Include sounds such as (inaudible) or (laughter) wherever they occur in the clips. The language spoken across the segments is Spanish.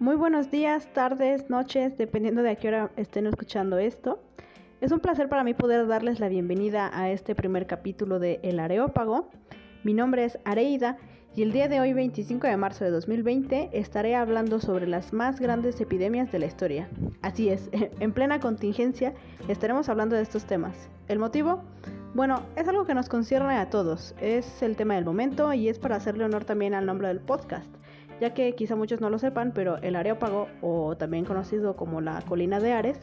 Muy buenos días, tardes, noches, dependiendo de a qué hora estén escuchando esto. Es un placer para mí poder darles la bienvenida a este primer capítulo de El Areópago. Mi nombre es Areida y el día de hoy, 25 de marzo de 2020, estaré hablando sobre las más grandes epidemias de la historia. Así es, (laughs) en plena contingencia estaremos hablando de estos temas. ¿El motivo? Bueno, es algo que nos concierne a todos, es el tema del momento y es para hacerle honor también al nombre del podcast, ya que quizá muchos no lo sepan, pero el Areópago, o también conocido como la Colina de Ares,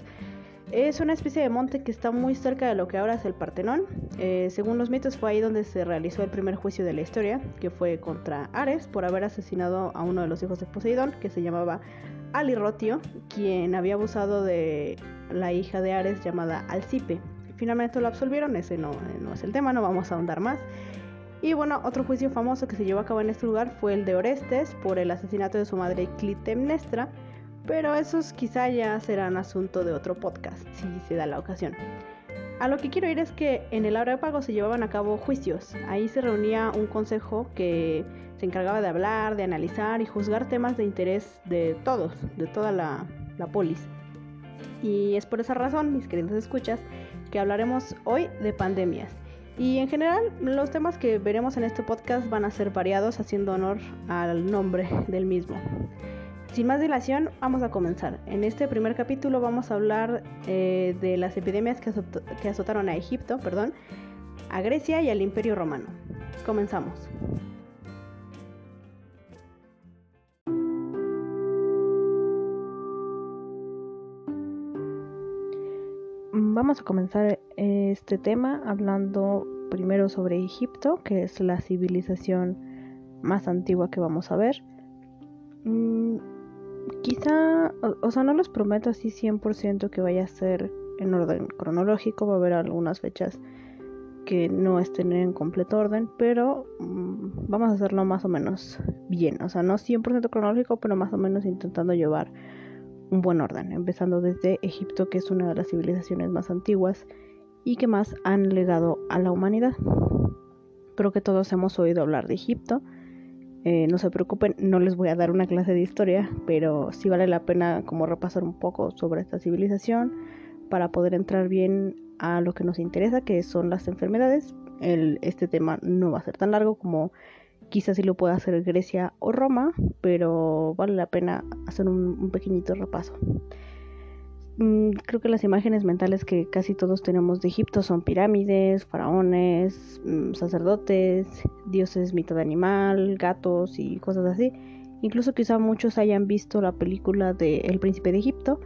es una especie de monte que está muy cerca de lo que ahora es el Partenón. Eh, según los mitos fue ahí donde se realizó el primer juicio de la historia, que fue contra Ares por haber asesinado a uno de los hijos de Poseidón, que se llamaba Alirrotio, quien había abusado de la hija de Ares llamada Alcipe. Finalmente lo absolvieron, ese no, no es el tema, no vamos a ahondar más. Y bueno, otro juicio famoso que se llevó a cabo en este lugar fue el de Orestes por el asesinato de su madre Clitemnestra, pero esos quizá ya serán asunto de otro podcast, si se da la ocasión. A lo que quiero ir es que en el Areópago se llevaban a cabo juicios. Ahí se reunía un consejo que se encargaba de hablar, de analizar y juzgar temas de interés de todos, de toda la, la polis. Y es por esa razón, mis queridos escuchas, que hablaremos hoy de pandemias. Y en general, los temas que veremos en este podcast van a ser variados, haciendo honor al nombre del mismo. Sin más dilación, vamos a comenzar. En este primer capítulo vamos a hablar eh, de las epidemias que, que azotaron a Egipto, perdón, a Grecia y al Imperio Romano. Comenzamos. Vamos a comenzar este tema hablando primero sobre Egipto, que es la civilización más antigua que vamos a ver. Mm, quizá, o, sea, no les prometo así 100% que vaya a ser en orden cronológico, va a haber algunas fechas que no estén en completo orden, pero mm, vamos a hacerlo más o menos bien, o sea, no 100% cronológico, pero más o menos intentando llevar un buen orden, empezando desde Egipto, que es una de las civilizaciones más antiguas y que más han legado a la humanidad. Creo que todos hemos oído hablar de Egipto. Eh, no se preocupen, no les voy a dar una clase de historia, pero sí vale la pena como repasar un poco sobre esta civilización para poder entrar bien a lo que nos interesa, que son las enfermedades. este tema no va a ser tan largo como Quizás sí lo pueda hacer Grecia o Roma, pero vale la pena hacer un, pequeñito repaso. Mm, creo que las imágenes mentales que casi todos tenemos de Egipto son pirámides, faraones, mm, sacerdotes, dioses mitad animal, gatos y cosas así. Incluso quizá muchos hayan visto la película de El Príncipe de Egipto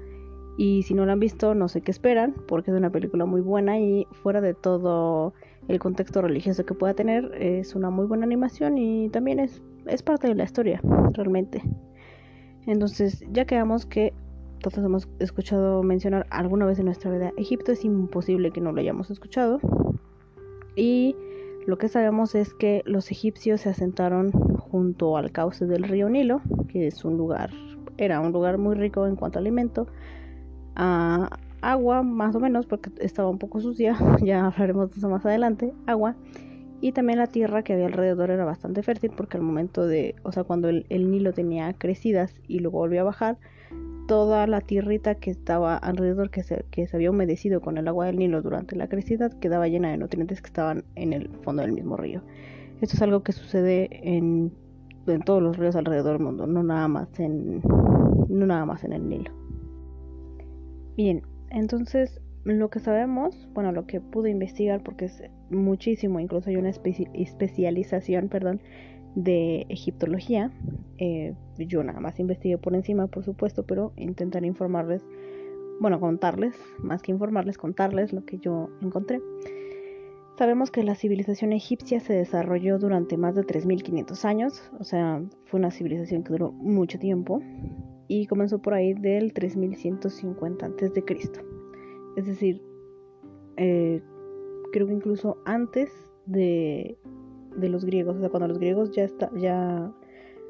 y si no la han visto no sé qué esperan porque es una película muy buena y fuera de todo el contexto religioso que pueda tener. Es una muy buena animación y también es, es parte de la historia, realmente. Entonces, ya quedamos que todos hemos escuchado mencionar alguna vez en nuestra vida Egipto, es imposible que no lo hayamos escuchado. Y lo que sabemos es que los egipcios se asentaron junto al cauce del río Nilo, que es un lugar, era un lugar muy rico en cuanto a alimento, agua, más o menos, porque estaba un poco sucia, (laughs) ya hablaremos de eso más adelante, agua, y también la tierra que había alrededor era bastante fértil, porque al momento de, o sea, cuando el, Nilo tenía crecidas y luego volvió a bajar, toda la tierrita que estaba alrededor, que se, que se había humedecido con el agua del Nilo durante la crecida, quedaba llena de nutrientes que estaban en el fondo del mismo río. Esto es algo que sucede en, en todos los ríos alrededor del mundo, no nada más en, no nada más en el Nilo. Bien, entonces, lo que sabemos, bueno, lo que pude investigar, porque es muchísimo, incluso hay una especialización, perdón, de egiptología. Eh, yo nada más investigué por encima, por supuesto, pero intentaré informarles, bueno, contarles, más que informarles, contarles lo que yo encontré. Sabemos que la civilización egipcia se desarrolló durante más de 3.500 años, o sea, fue una civilización que duró mucho tiempo y comenzó por ahí del 3150 a.C. Es decir, eh, creo que incluso antes de, de, los griegos, o sea, cuando los griegos ya, está, ya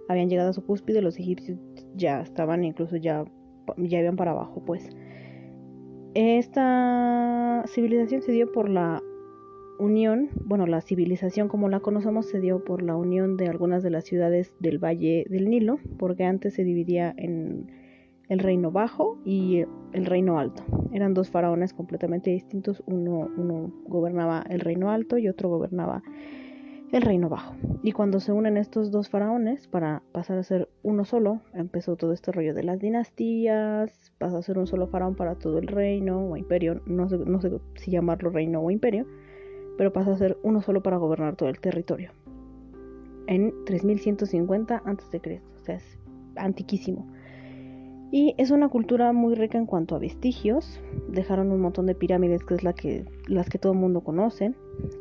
habían llegado a su cúspide, los egipcios ya estaban incluso ya, ya iban para abajo, pues. Esta civilización se dio por la unión, bueno, la civilización como la conocemos se dio por la unión de algunas de las ciudades del Valle del Nilo, porque antes se dividía en el reino bajo y el reino alto. Eran dos faraones completamente distintos, uno, uno gobernaba el reino alto y otro gobernaba el reino bajo. Y cuando se unen estos dos faraones para pasar a ser uno solo, empezó todo este rollo de las dinastías, pasó a ser un solo faraón para todo el reino o imperio, no sé, no sé si llamarlo reino o imperio, pero pasó a ser uno solo para gobernar todo el territorio. En 3150 a.C., o sea, es antiquísimo. Y es una cultura muy rica en cuanto a vestigios. Dejaron un montón de pirámides, que es la que, las que todo el mundo conoce.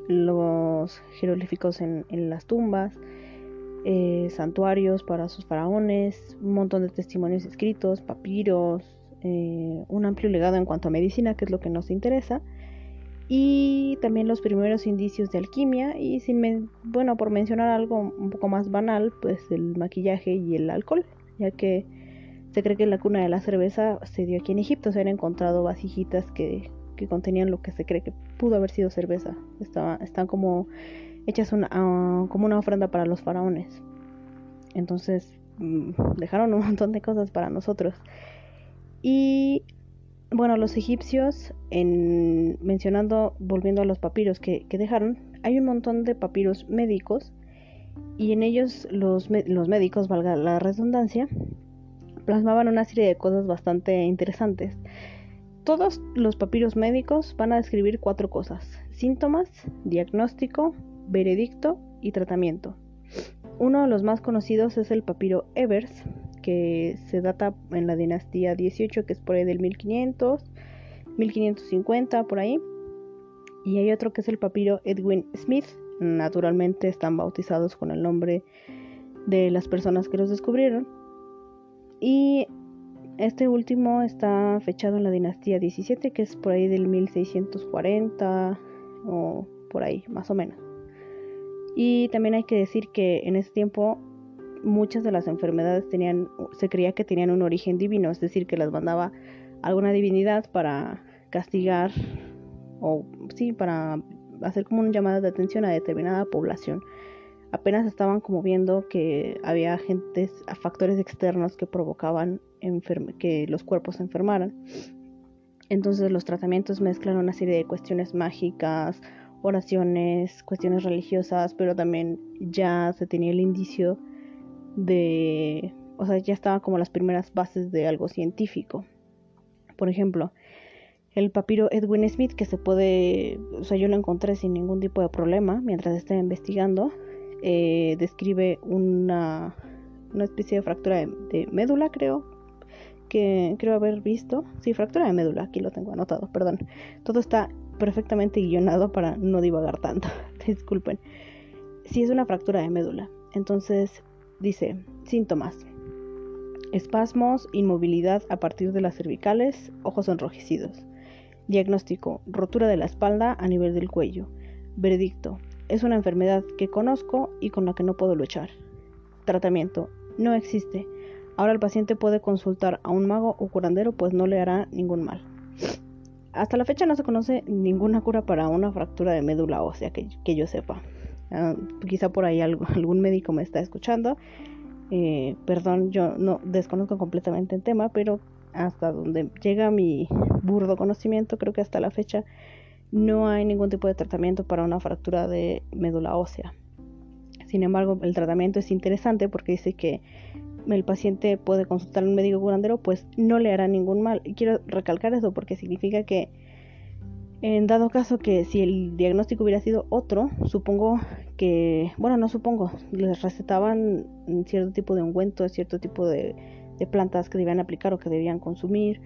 Los jeroglíficos en, las tumbas. Eh, santuarios para sus faraones. Un montón de testimonios escritos, papiros. Eh, un amplio legado en cuanto a medicina, que es lo que nos interesa. Y también los primeros indicios de alquimia. Y sin bueno, por mencionar algo un poco más banal, pues el maquillaje y el alcohol. Ya que se cree que la cuna de la cerveza se dio aquí en Egipto. Se han encontrado vasijitas que, contenían lo que se cree que pudo haber sido cerveza. están como hechas ah, como una ofrenda para los faraones. Entonces mm, dejaron un montón de cosas para nosotros. Y bueno, los egipcios, en, mencionando, volviendo a los papiros que, dejaron, hay un montón de papiros médicos y en ellos los, los médicos, valga la redundancia, plasmaban una serie de cosas bastante interesantes. Todos los papiros médicos van a describir cuatro cosas. Síntomas, diagnóstico, veredicto y tratamiento. Uno de los más conocidos es el papiro Evers, que se data en la dinastía 18, que es por ahí del 1500, 1550, por ahí. Y hay otro que es el papiro Edwin Smith. Naturalmente están bautizados con el nombre de las personas que los descubrieron. Y este último está fechado en la dinastía 17, que es por ahí del 1640 o por ahí, más o menos. Y también hay que decir que en ese tiempo muchas de las enfermedades tenían, se creía que tenían un origen divino, es decir, que las mandaba alguna divinidad para castigar o sí, para hacer como un llamado de atención a determinada población apenas estaban como viendo que había agentes, factores externos que provocaban que los cuerpos se enfermaran. Entonces los tratamientos mezclan una serie de cuestiones mágicas, oraciones, cuestiones religiosas, pero también ya se tenía el indicio de, o sea, ya estaban como las primeras bases de algo científico. Por ejemplo, el papiro Edwin Smith, que se puede, o sea, yo lo encontré sin ningún tipo de problema mientras estaba investigando, eh, describe una, una especie de fractura de, médula, creo, que creo haber visto. Sí, fractura de médula, aquí lo tengo anotado, perdón. Todo está perfectamente guionado para no divagar tanto, (laughs) disculpen. Sí, es una fractura de médula. Entonces, dice, síntomas. Espasmos, inmovilidad a partir de las cervicales, ojos enrojecidos. Diagnóstico, rotura de la espalda a nivel del cuello. Veredicto, es una enfermedad que conozco y con la que no puedo luchar. Tratamiento. No existe. Ahora el paciente puede consultar a un mago o curandero pues no le hará ningún mal. Hasta la fecha no se conoce ninguna cura para una fractura de médula ósea que, yo sepa. Ah, quizá por ahí (laughs) algún médico me está escuchando. Eh, perdón, yo no desconozco completamente el tema, pero hasta donde llega mi burdo conocimiento, creo que hasta la fecha no hay ningún tipo de tratamiento para una fractura de médula ósea. Sin embargo, el tratamiento es interesante porque dice que el paciente puede consultar a un médico curandero, pues no le hará ningún mal. Y quiero recalcar eso porque significa que en dado caso que si el diagnóstico hubiera sido otro, supongo que, bueno, no supongo, les recetaban cierto tipo de ungüento, cierto tipo de, plantas que debían aplicar o que debían consumir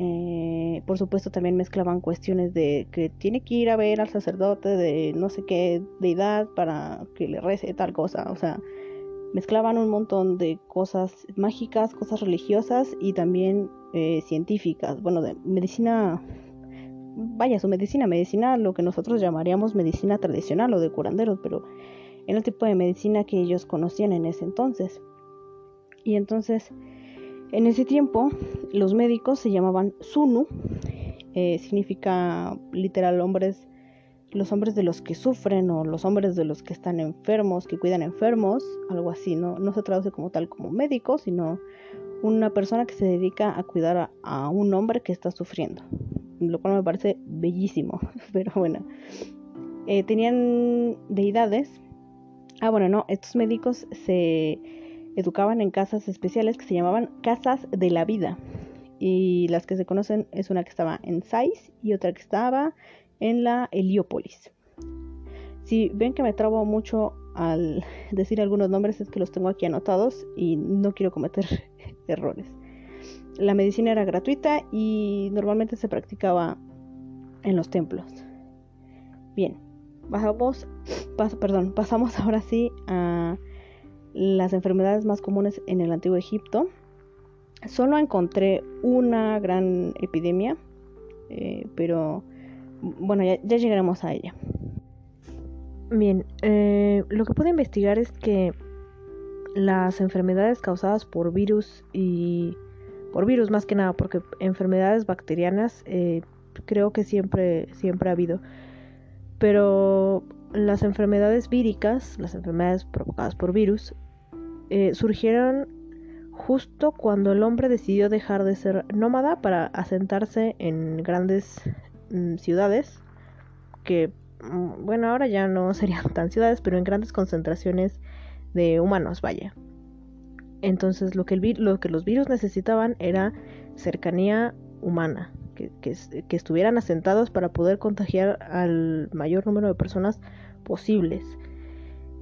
eh, por supuesto también mezclaban cuestiones de que tiene que ir a ver al sacerdote de no sé qué deidad para que le rece tal cosa. O sea, mezclaban un montón de cosas mágicas, cosas religiosas y también eh, científicas. Bueno, de medicina, vaya, su medicina, medicina, lo que nosotros llamaríamos medicina tradicional o de curanderos, pero en el tipo de medicina que ellos conocían en ese entonces. Y entonces en ese tiempo los médicos se llamaban Sunu, eh, significa literal hombres los hombres de los que sufren o los hombres de los que están enfermos, que cuidan enfermos, algo así, no, no se traduce como tal como médico, sino una persona que se dedica a cuidar a, un hombre que está sufriendo, lo cual me parece bellísimo, (laughs) pero bueno, eh, tenían deidades, ah bueno, no, estos médicos se educaban en casas especiales que se llamaban casas de la vida, y las que se conocen es una que estaba en Sais y otra que estaba en la Heliópolis. Si ven que me trabo mucho al decir algunos nombres es que los tengo aquí anotados y no quiero cometer (laughs) errores. La medicina era gratuita y normalmente se practicaba en los templos. Bien, pasamos, perdón, (laughs) pasamos ahora sí a las enfermedades más comunes en el antiguo Egipto. Solo encontré una gran epidemia, eh, pero bueno, ya, llegaremos a ella. Bien, eh, lo que puedo investigar es que las enfermedades causadas por virus y por virus más que nada, porque enfermedades bacterianas eh, creo que siempre siempre ha habido, pero las enfermedades víricas, las enfermedades provocadas por virus, eh, surgieron justo cuando el hombre decidió dejar de ser nómada para asentarse en grandes Mm, ciudades que, bueno, ahora ya no (laughs) serían tan ciudades, pero en grandes concentraciones de humanos, vaya. Entonces lo que, lo que los virus necesitaban era cercanía humana, que, que, estuvieran asentados para poder contagiar al mayor número de personas posibles.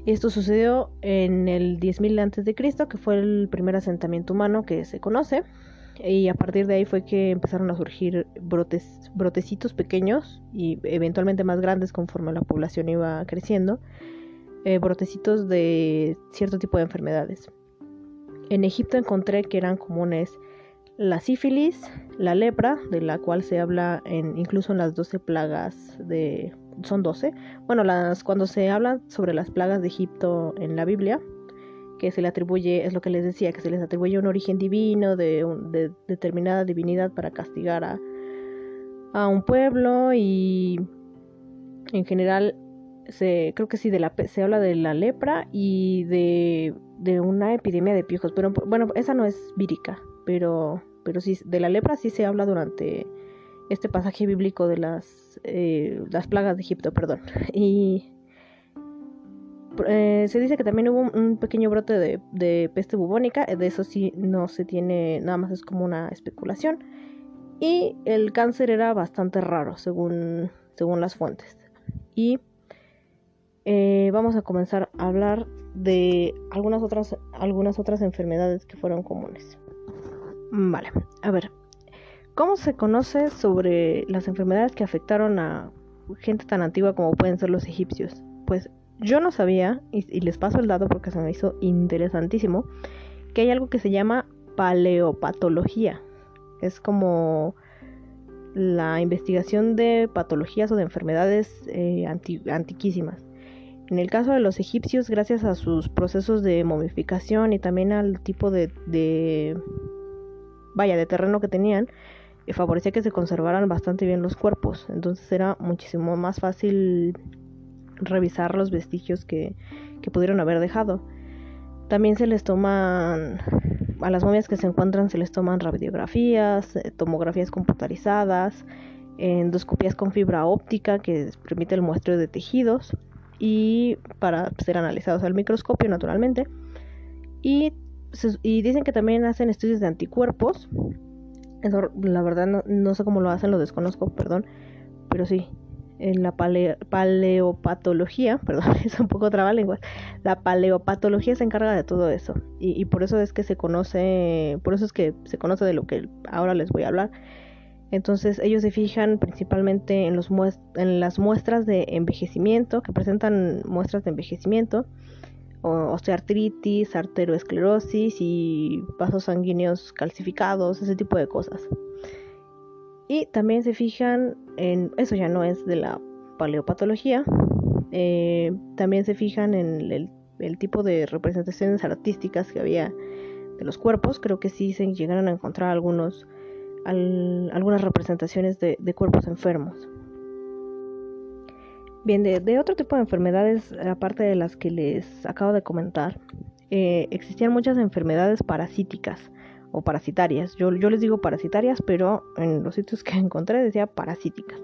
Esto sucedió en el 10.000 a.C., que fue el primer asentamiento humano que se conoce, y a partir de ahí fue que empezaron a surgir brotes, brotecitos pequeños y eventualmente más grandes conforme la población iba creciendo, eh, brotecitos de cierto tipo de enfermedades. En Egipto encontré que eran comunes la sífilis, la lepra, de la cual se habla en, incluso en las 12 plagas de... son 12. Bueno, las, cuando se habla sobre las plagas de Egipto en la Biblia, que se le atribuye, es lo que les decía, que se les atribuye un origen divino de, de determinada divinidad para castigar a, a, un pueblo y en general se creo que sí de la se habla de la lepra y de, de una epidemia de piojos, pero bueno, esa no es vírica, pero pero sí de la lepra sí se habla durante este pasaje bíblico de las eh, las plagas de Egipto, perdón. (laughs) Y eh, se dice que también hubo un, pequeño brote de, peste bubónica, de eso sí no se tiene, nada más es como una especulación. Y el cáncer era bastante raro, según, según las fuentes. Y eh, vamos a comenzar a hablar de algunas otras, algunas otras enfermedades que fueron comunes. Vale, a ver, ¿cómo se conoce sobre las enfermedades que afectaron a gente tan antigua como pueden ser los egipcios? Pues yo no sabía, y, les paso el dato porque se me hizo interesantísimo, que hay algo que se llama paleopatología. Es como la investigación de patologías o de enfermedades eh, antiquísimas. En el caso de los egipcios, gracias a sus procesos de momificación y también al tipo de, de vaya, de terreno que tenían, eh, favorecía que se conservaran bastante bien los cuerpos. Entonces era muchísimo más fácil revisar los vestigios que, pudieron haber dejado. También se les toman, a las momias que se encuentran se les toman radiografías, eh, tomografías computarizadas, endoscopías con fibra óptica que permite el muestreo de tejidos y para ser analizados al microscopio naturalmente. Y, y dicen que también hacen estudios de anticuerpos. Eso la verdad no, no sé cómo lo hacen, lo desconozco, perdón. Pero sí, en la paleopatología, (laughs) perdón, es un poco trabalenguas, la paleopatología se encarga de todo eso y, por eso es que se conoce, por eso es que se conoce de lo que ahora les voy a hablar. Entonces ellos se fijan principalmente en, los en las muestras de envejecimiento, que presentan muestras de envejecimiento, osteoartritis, arteroesclerosis y vasos sanguíneos calcificados, ese tipo de cosas. Y también se fijan en, eso ya no es de la paleopatología, eh, también se fijan en el, tipo de representaciones artísticas que había de los cuerpos, creo que sí se llegaron a encontrar algunos, algunas representaciones de, cuerpos enfermos. Bien, de, otro tipo de enfermedades, aparte de las que les acabo de comentar, eh, existían muchas enfermedades parasíticas o parasitarias. Yo, yo les digo parasitarias, pero en los sitios que (laughs) encontré decía parasíticas.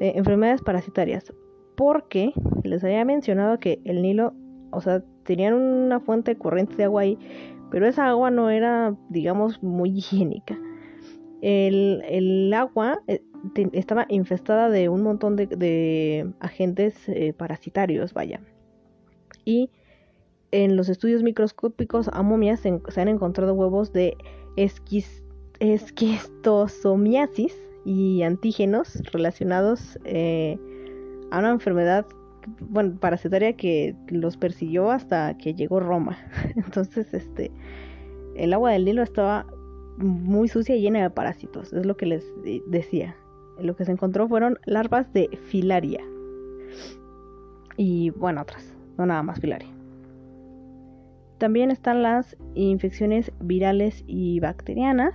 Eh, enfermedades parasitarias. Porque les había mencionado que el Nilo, o sea, tenían una fuente corriente de agua ahí, pero esa agua no era, digamos, muy (laughs) higiénica. El, el agua eh, estaba infestada de un montón de, agentes eh, parasitarios, vaya. Y en los estudios microscópicos a momias se, han encontrado huevos de esquistosomiasis y antígenos relacionados eh, a una enfermedad bueno, parasitaria que los persiguió hasta que llegó Roma. (laughs) Entonces, este, el agua del Nilo estaba muy sucia y llena de parásitos, es lo que les decía lo que se encontró fueron larvas de filaria. Y bueno, otras, no nada más filaria. También están las infecciones virales y bacterianas.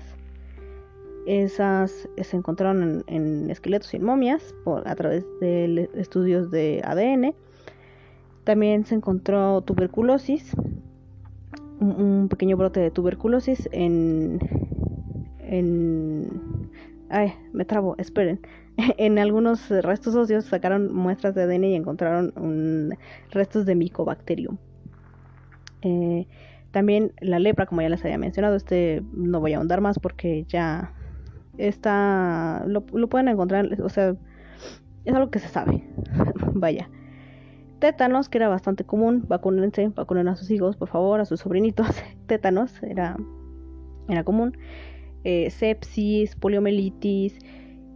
Esas se encontraron en, esqueletos y en momias por, a través de estudios de ADN. También se encontró tuberculosis, un, pequeño brote de tuberculosis en, en Ay, me trabo, esperen. (laughs) en algunos restos óseos sacaron muestras de ADN y encontraron restos de Mycobacterium. Eh, también la lepra, como ya les había mencionado, este no voy a ahondar más porque ya está, lo, pueden encontrar, o sea, es algo que se sabe. (laughs) Vaya. Tétanos, que era bastante común, vacúnense, vacunen a sus hijos, por favor, a sus sobrinitos. (laughs) Tétanos era, era común. Eh, sepsis, poliomielitis,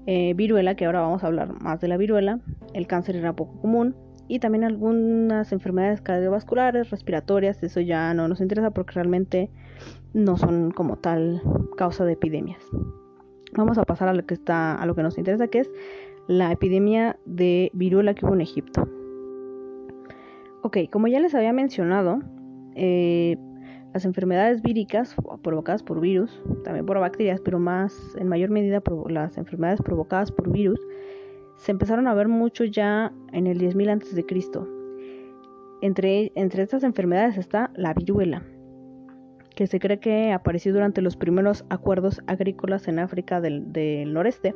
eh, viruela, que ahora vamos a hablar más de la viruela, el cáncer era poco común y también algunas enfermedades cardiovasculares, respiratorias, eso ya no nos interesa porque realmente no son como tal causa de epidemias. Vamos a pasar a lo que está a lo que nos interesa que es la epidemia de viruela que hubo en Egipto. Ok, como ya les había mencionado, eh, las enfermedades víricas provocadas por virus, también por bacterias, pero más en mayor medida las enfermedades provocadas por virus, se empezaron a ver mucho ya en el 10.000 a.C. Entre, entre estas enfermedades está la viruela, que se cree que apareció durante los primeros acuerdos agrícolas en África del, del noreste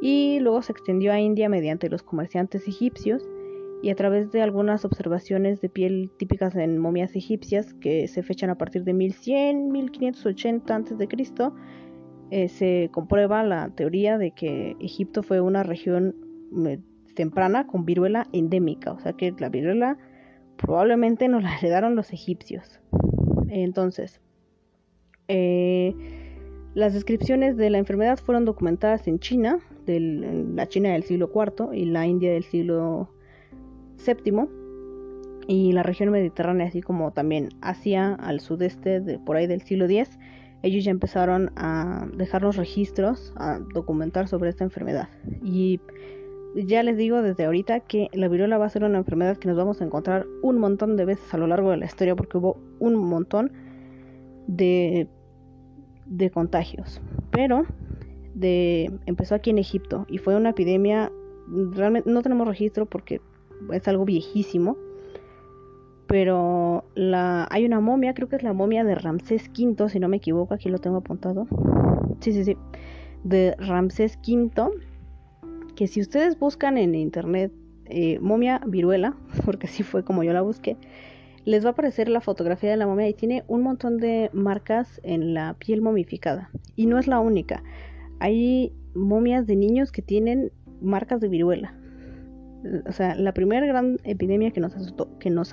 y luego se extendió a India mediante los comerciantes egipcios y a través de algunas observaciones de piel típicas en momias egipcias que se fechan a partir de 1100, 1580 a.C., eh, se comprueba la teoría de que Egipto fue una región eh, temprana con viruela endémica, o sea que la viruela probablemente nos la (laughs) heredaron los egipcios. Entonces, eh, las descripciones de la enfermedad fueron documentadas en China, en la China del siglo IV y la India del siglo séptimo y la región mediterránea, así como también Asia al sudeste de por ahí del siglo X, ellos ya empezaron a dejar los registros, a documentar sobre esta enfermedad. Y ya les digo desde ahorita que la viruela va a ser una enfermedad que nos vamos a encontrar un montón de veces a lo largo de la historia porque hubo un montón de, de contagios. Pero de, empezó aquí en Egipto y fue una epidemia, realmente no tenemos registro porque es algo viejísimo. Pero la, hay una momia, creo que es la momia de Ramsés V, si no me equivoco, aquí lo tengo apuntado. Sí, sí, sí. De Ramsés V, que si ustedes buscan en internet eh, momia viruela, (laughs) porque así fue como yo la busqué, les va a aparecer la fotografía de la momia y tiene un montón de marcas en la piel momificada. Y no es la única. Hay momias de niños que tienen marcas de viruela o sea, la primera gran epidemia que nos azotó, que nos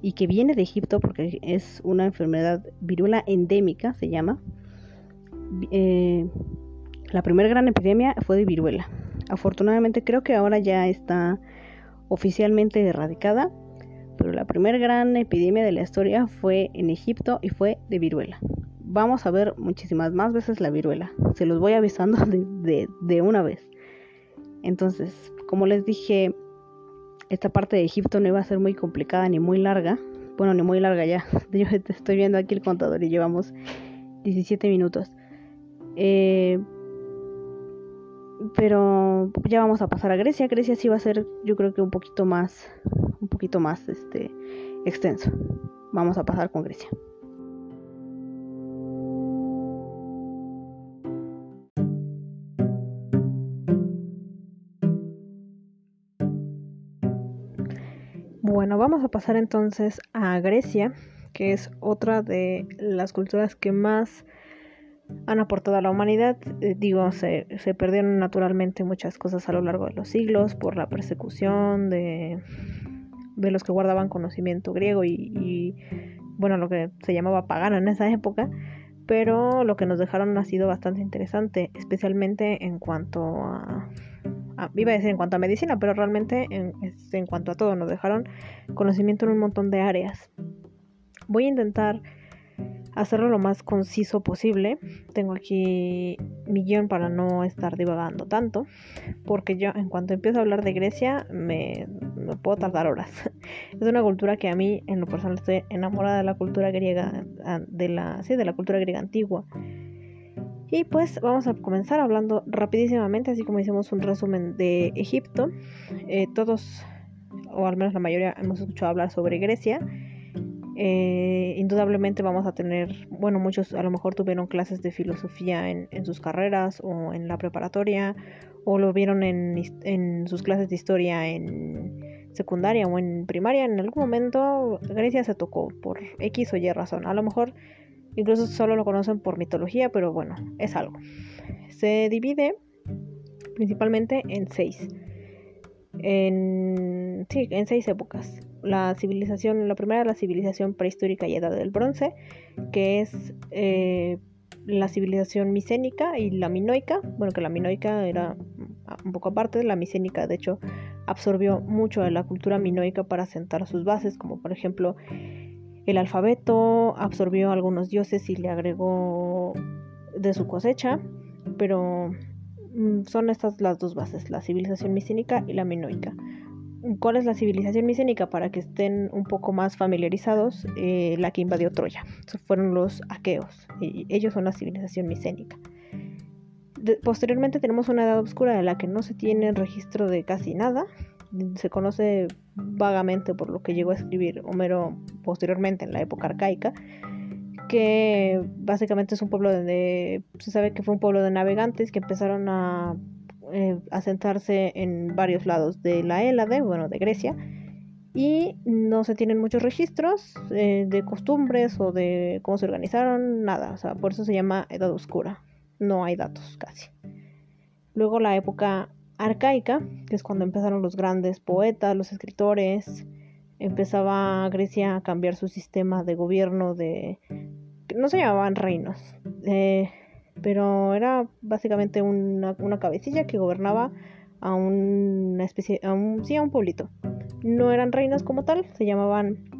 y que viene de Egipto porque es una enfermedad viruela endémica, se llama. Eh, la primera gran epidemia fue de viruela. Afortunadamente creo que ahora ya está oficialmente erradicada, pero la primera gran epidemia de la historia fue en Egipto y fue de viruela. Vamos a ver muchísimas más veces la viruela. Se los voy avisando (laughs) de, de una vez. Entonces, como les dije, esta parte de Egipto no iba a ser muy complicada ni muy larga. Bueno, ni muy larga ya. (laughs) Yo estoy viendo aquí el contador y llevamos 17 minutos. Eh, pero ya vamos a pasar a Grecia. Grecia sí va a ser, yo creo que un poquito más, un poquito más, este, extenso. Vamos a pasar con Grecia. Bueno, vamos a pasar entonces a Grecia, que es otra de las culturas que más han aportado a la humanidad. Eh, digo, se, perdieron naturalmente muchas cosas a lo largo de los siglos por la persecución de, de los que guardaban conocimiento griego y, y, bueno, lo que se llamaba pagano en esa época. Pero lo que nos dejaron ha sido bastante interesante, especialmente en cuanto a, iba a decir en cuanto a medicina, pero realmente en, en cuanto a todo, nos dejaron conocimiento en un montón de áreas. Voy a intentar hacerlo lo más conciso posible. Tengo aquí mi guion para no estar divagando tanto, porque yo en cuanto empiezo a hablar de Grecia me, puedo tardar horas. (laughs) Es una cultura que a mí en lo personal estoy enamorada de la cultura griega, de la, sí, de la cultura griega antigua. Y pues vamos a comenzar hablando rapidísimamente, así como hicimos un resumen de Egipto. Eh, todos, o al menos la mayoría, hemos escuchado hablar sobre Grecia. Eh, indudablemente vamos a tener, bueno, muchos a lo mejor tuvieron clases de filosofía en, sus carreras o en la preparatoria, o lo vieron en, en, sus clases de historia en secundaria o en primaria. En algún momento Grecia se tocó por X o Y razón. A lo mejor incluso solo lo conocen por mitología, pero bueno, es algo. Se divide principalmente en seis. En, sí, en seis épocas la civilización, la primera la civilización prehistórica y edad del bronce, que es eh, la civilización micénica y la minoica, bueno que la minoica era un poco aparte, la micénica de hecho absorbió mucho de la cultura minoica para sentar sus bases, como por ejemplo el alfabeto, absorbió algunos dioses y le agregó de su cosecha, pero mm, son estas las dos bases, la civilización micénica y la minoica cuál es la civilización micénica para que estén un poco más familiarizados, eh, la que invadió Troya. fueron los aqueos y ellos son la civilización micénica. posteriormente tenemos una edad oscura de la que no se tiene registro de casi nada. Se conoce vagamente por lo que llegó a escribir Homero posteriormente en la época arcaica, que básicamente es un pueblo donde se sabe que fue un pueblo de navegantes que empezaron a eh, asentarse en varios lados de la Hélade, bueno, de Grecia, y no se tienen muchos registros eh, de costumbres o de cómo se organizaron, nada, o sea, por eso se llama Edad Oscura, no hay datos casi. Luego la época arcaica, que es cuando empezaron los grandes poetas, los escritores, empezaba Grecia a cambiar su sistema de gobierno de... no se llamaban reinos, eh, pero era básicamente una, cabecilla que gobernaba a una especie, a un, sí, a un pueblito. No eran reinas como tal, se llamaban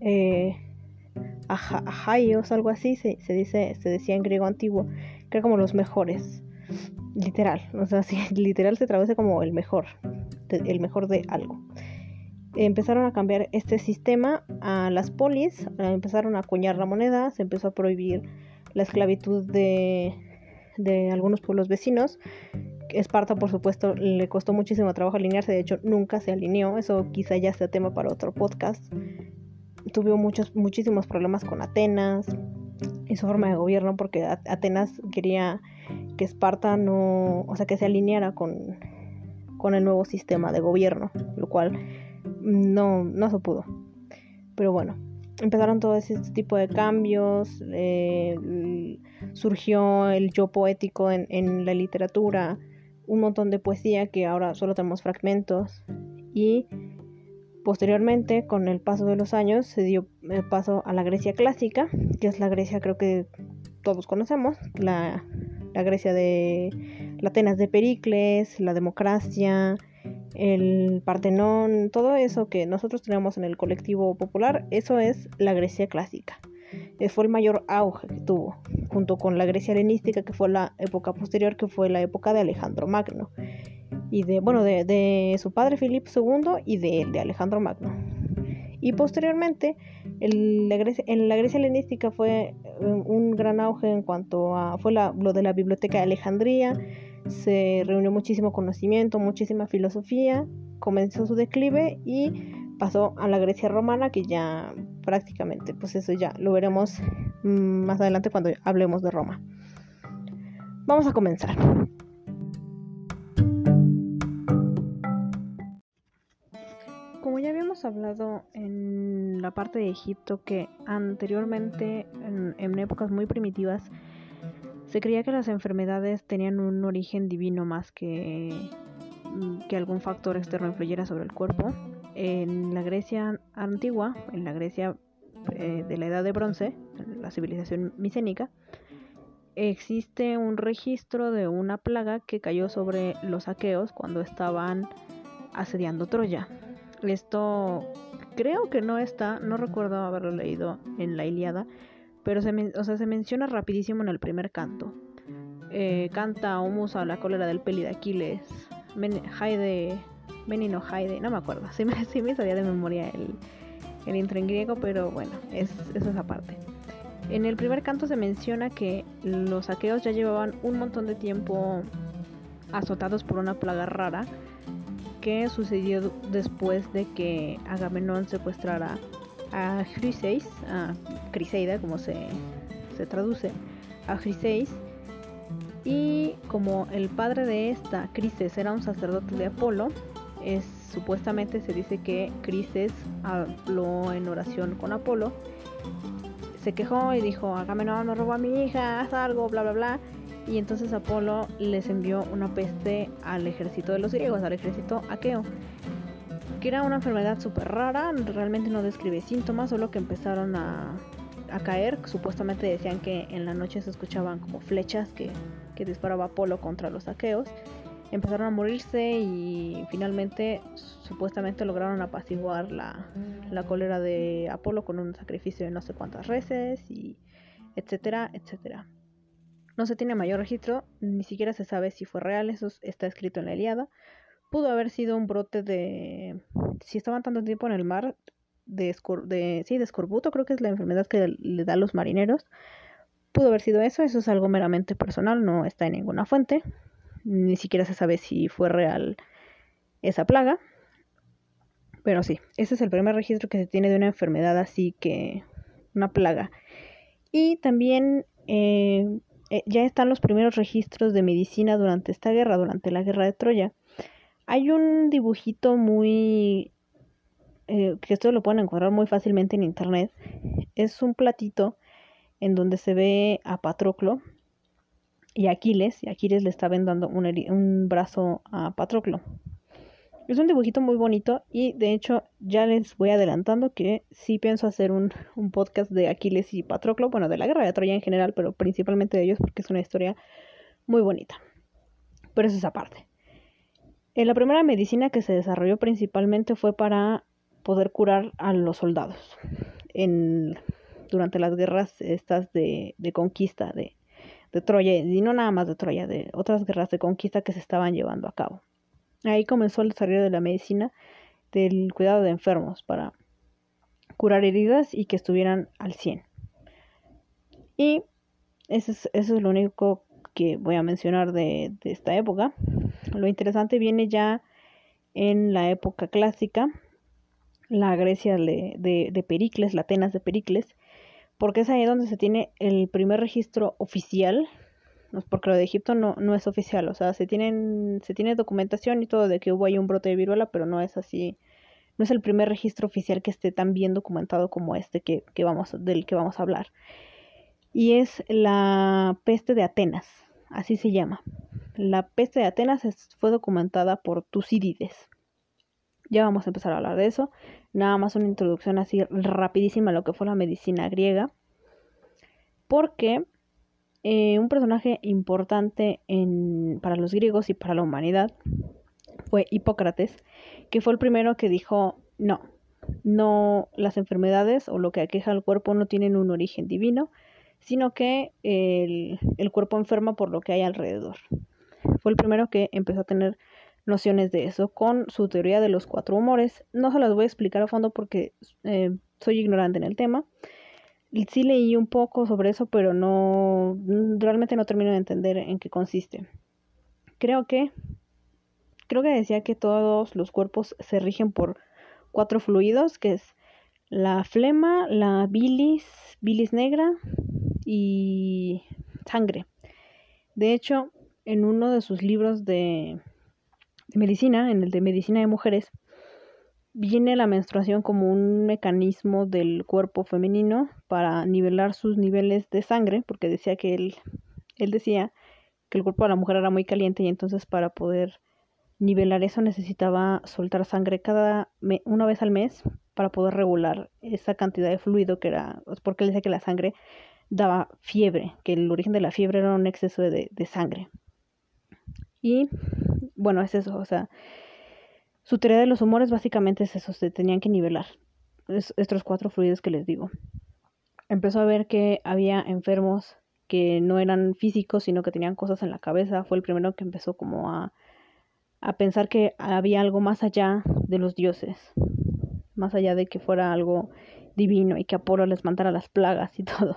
eh, ajaios, algo así, se, dice, se decía en griego antiguo, que eran como los mejores, literal, o sea, sí, (laughs) literal se traduce como el mejor, el mejor de algo. Empezaron a cambiar este sistema a las polis, empezaron a acuñar la moneda, se empezó a prohibir la esclavitud de, de algunos pueblos vecinos. Esparta, por supuesto, le costó muchísimo trabajo alinearse, de hecho nunca se alineó, eso quizá ya sea tema para otro podcast. Tuvo muchos, muchísimos problemas con Atenas y su forma de gobierno, porque Atenas quería que Esparta no, o sea, que se alineara con, con el nuevo sistema de gobierno, lo cual no, no se pudo. Pero bueno, empezaron todo ese tipo de cambios, eh, surgió el yo poético en, la literatura, un montón de poesía que ahora solo tenemos fragmentos y posteriormente con el paso de los años se dio paso a la Grecia clásica, que es la Grecia creo que todos conocemos, la, la Grecia de la Atenas de Pericles, la democracia, el Partenón, todo eso que nosotros tenemos en el colectivo popular, eso es la Grecia clásica. Eh, fue el mayor auge que tuvo, junto con la Grecia helenística, que fue la época posterior, que fue la época de Alejandro Magno. Y de, bueno, de, su padre Filipo II y de de Alejandro Magno. Y posteriormente, en la Grecia, en la Grecia helenística fue eh, un gran auge en cuanto a, fue lo de la biblioteca de Alejandría, se reunió muchísimo conocimiento, muchísima filosofía, comenzó su declive y pasó a la Grecia romana que ya prácticamente, pues eso ya lo veremos mm, más adelante cuando hablemos de Roma. Vamos a comenzar. Habíamos hablado en la parte de Egipto que anteriormente, en, épocas muy primitivas, se creía que las enfermedades tenían un origen divino más que, mm, algún factor externo influyera sobre el cuerpo. En la Grecia antigua, en la Grecia eh, de la Edad de Bronce, la civilización micénica, existe un registro de una plaga que cayó sobre los aqueos cuando estaban asediando Troya. Esto creo que no está, no recuerdo haberlo leído en la Iliada, pero se, o sea, se menciona rapidísimo en el primer canto. Eh, canta Humus a la cólera del peli de Aquiles, Haide, Menino Haide, no me acuerdo, (laughs) sí me, sí me sabía de memoria el, el intro griego, pero bueno, es, eso es aparte. En el primer canto se menciona que los aqueos ya llevaban un montón de tiempo azotados por una plaga rara que sucedió después de que Agamenón secuestrara a Chryseis, a Criseida como se, se traduce, a Chryseis y como el padre de esta, Crises, era un sacerdote de Apolo, es, supuestamente se dice que Crises habló en oración con Apolo se quejó y dijo, Agamenón me robó a mi hija, haz algo, bla, bla, bla. Y entonces Apolo les envió una peste al ejército de los griegos, al ejército aqueo. Que era una enfermedad súper rara, realmente no describe síntomas, solo que empezaron a, caer. Supuestamente decían que en la noche se escuchaban como flechas que, que disparaba Apolo contra los aqueos empezaron a morirse y finalmente supuestamente lograron apaciguar la, la cólera de Apolo con un sacrificio de no sé cuántas reses y etcétera, etcétera. No se tiene mayor registro, ni siquiera se sabe si fue real, eso está escrito en la Eliada. Pudo haber sido un brote de... Si estaban tanto tiempo en el mar, de, de, sí, de escorbuto, creo que es la enfermedad que le da a los marineros. Pudo haber sido eso, eso es algo meramente personal, no está en ninguna fuente ni siquiera se sabe si fue real esa plaga. Pero sí, ese es el primer registro que se tiene de una enfermedad así que una plaga. Y también eh, eh, ya están los primeros registros de medicina durante esta guerra, durante la guerra de Troya. Hay un dibujito muy... Eh, que esto lo pueden encontrar muy fácilmente en internet. Es un platito en donde se ve a Patroclo, y Aquiles, y Aquiles le está vendando un, un brazo a Patroclo. Es un dibujito muy bonito y de hecho ya les voy adelantando que sí pienso hacer un, un, podcast de Aquiles y Patroclo, bueno, de la guerra de Troya en general, pero principalmente de ellos porque es una historia muy bonita. Pero eso es aparte. Eh, la primera medicina que se desarrolló principalmente fue para poder curar a los soldados en, durante las guerras estas de, de conquista de, de Troya, y no nada más de Troya, de otras guerras de conquista que se estaban llevando a cabo. Ahí comenzó el desarrollo de la medicina del cuidado de enfermos para curar heridas y que estuvieran al 100. Y eso es, eso es lo único que voy a mencionar de, esta época. Lo interesante viene ya en la época clásica, la Grecia de, de, de Pericles, la Atenas de Pericles, porque es ahí donde se tiene el primer registro oficial, porque lo de Egipto no, no es oficial, o sea, se, tienen, se tiene documentación y todo de que hubo ahí un brote de viruela, pero no es así, no es el primer registro oficial que esté tan bien documentado como este que, que vamos, del que vamos a hablar. Y es la peste de Atenas, así se llama. La peste de Atenas fue documentada por Tucídides. Ya vamos a empezar a hablar de eso. Nada más una introducción así rapidísima a lo que fue la medicina griega. Porque eh, un personaje importante en, para los griegos y para la humanidad fue Hipócrates, que fue el primero que dijo, no, no, las enfermedades o lo que aqueja al cuerpo no tienen un origen divino, sino que el, el cuerpo enferma por lo que hay alrededor. Fue el primero que empezó a tener nociones de eso con su teoría de los cuatro humores. No se las voy a explicar a fondo porque eh, soy ignorante en el tema. Sí leí un poco sobre eso, pero no realmente no termino de entender en qué consiste. creo que creo que decía que todos los cuerpos se rigen por cuatro fluidos, que es la flema, la bilis, bilis negra y sangre. De hecho, en uno de sus libros de, de medicina, en el de medicina de mujeres, viene la menstruación como un mecanismo del cuerpo femenino para nivelar sus niveles de sangre, porque decía que él, él decía que el cuerpo de la mujer era muy caliente y entonces para poder nivelar eso necesitaba soltar sangre cada una vez al mes para poder regular esa cantidad de fluido que era, pues, porque él decía que la sangre daba fiebre, que el origen de la fiebre era un exceso de, de sangre. Y bueno, es eso, o sea, su teoría de los humores básicamente es eso, se tenían que nivelar estos cuatro fluidos que les digo. Empezó a ver que había enfermos que no eran físicos, sino que tenían cosas en la cabeza. Fue el primero que empezó como a, a pensar que había algo más allá de los dioses, más allá de que fuera algo divino y que Apolo les mandara las plagas y (laughs) todo.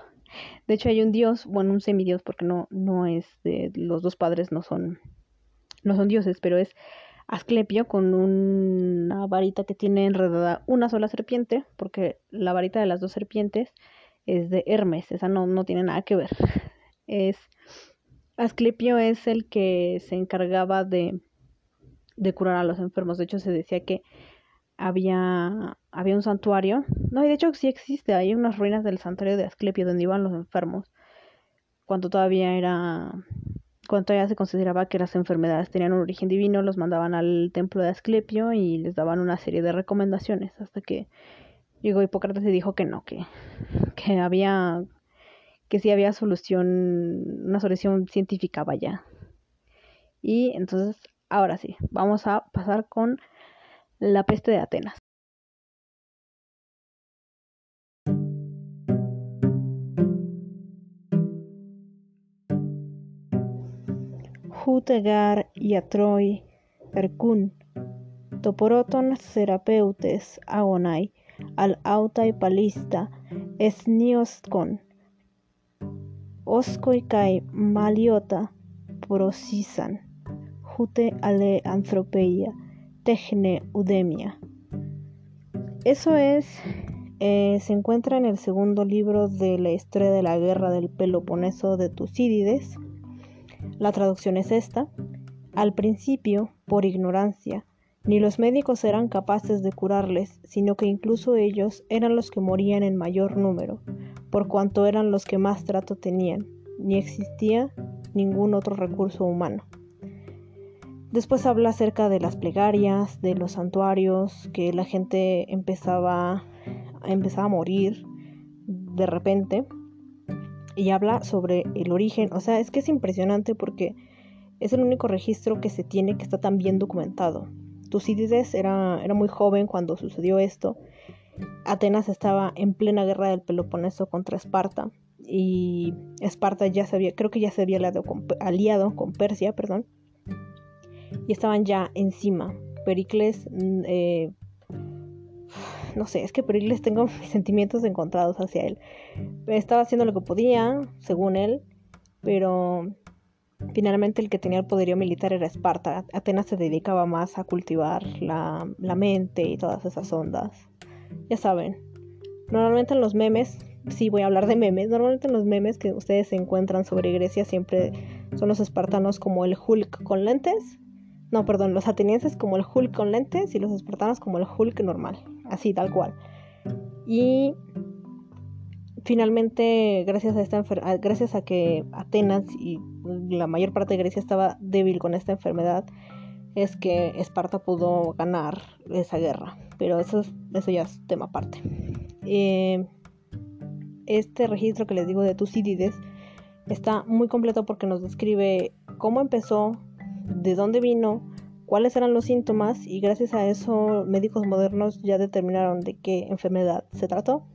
De hecho hay un dios, bueno, un semidios porque no no es de los dos padres no son no son dioses, pero es Asclepio con una varita que tiene enredada una sola serpiente, porque la varita de las dos serpientes es de Hermes, esa no, no tiene nada que ver. Es Asclepio es el que se encargaba de, de curar a los enfermos. De hecho, se decía que había, había un santuario. No, y de hecho sí existe. Hay unas ruinas del santuario de Asclepio donde iban los enfermos. Cuando todavía era cuando ya se consideraba que las enfermedades tenían un origen divino, los mandaban al templo de Asclepio y les daban una serie de recomendaciones hasta que llegó Hipócrates y dijo que no, que, que había que sí había solución, una solución científica, vaya. Y entonces, ahora sí, vamos a pasar con la peste de Atenas. Hutegar Iatroi Erkun, Toporoton Serapeutes Agonai, Al Autai Palista, Esniostkon, Oskoi Kai Maliota Prosisan, Jute Ale Anthropeia, Techne Udemia. Eso es, eh, se encuentra en el segundo libro de la historia de la guerra del Peloponeso de Tucídides la traducción es esta. Al principio, por ignorancia, ni los médicos eran capaces de curarles, sino que incluso ellos eran los que morían en mayor número, por cuanto eran los que más trato tenían, ni existía ningún otro recurso humano. Después habla acerca de las plegarias, de los santuarios, que la gente empezaba, empezaba a morir de repente y habla sobre el origen. O sea, es que es impresionante porque es el único registro que se tiene que está tan bien documentado. Tucídides era, era muy joven cuando sucedió esto. Atenas estaba en plena guerra del Peloponeso contra Esparta y Esparta ya se había, creo que ya se había aliado con, aliado con Persia, perdón, y estaban ya encima. Pericles mm, eh, no sé, es que Pericles tengo (laughs) mis sentimientos encontrados hacia él. Estaba haciendo lo que podía, según él, pero finalmente el que tenía el poderío militar era Esparta. Atenas se dedicaba más a cultivar la, la mente y todas esas ondas. Ya saben, normalmente en los memes, sí voy a hablar de memes, normalmente en los memes que ustedes encuentran sobre Grecia siempre son los espartanos como el Hulk con lentes. No, perdón, los atenienses como el Hulk con lentes y los espartanos como el Hulk normal así tal cual. Y finalmente, gracias a esta gracias a que Atenas y la mayor parte de Grecia estaba débil con esta enfermedad, es que Esparta pudo ganar esa guerra. Pero eso, eso ya es tema aparte. Eh, este registro que les digo de Tucídides está muy completo porque nos describe cómo empezó, de dónde vino, cuáles eran los síntomas y gracias a eso médicos modernos ya determinaron de qué enfermedad se trató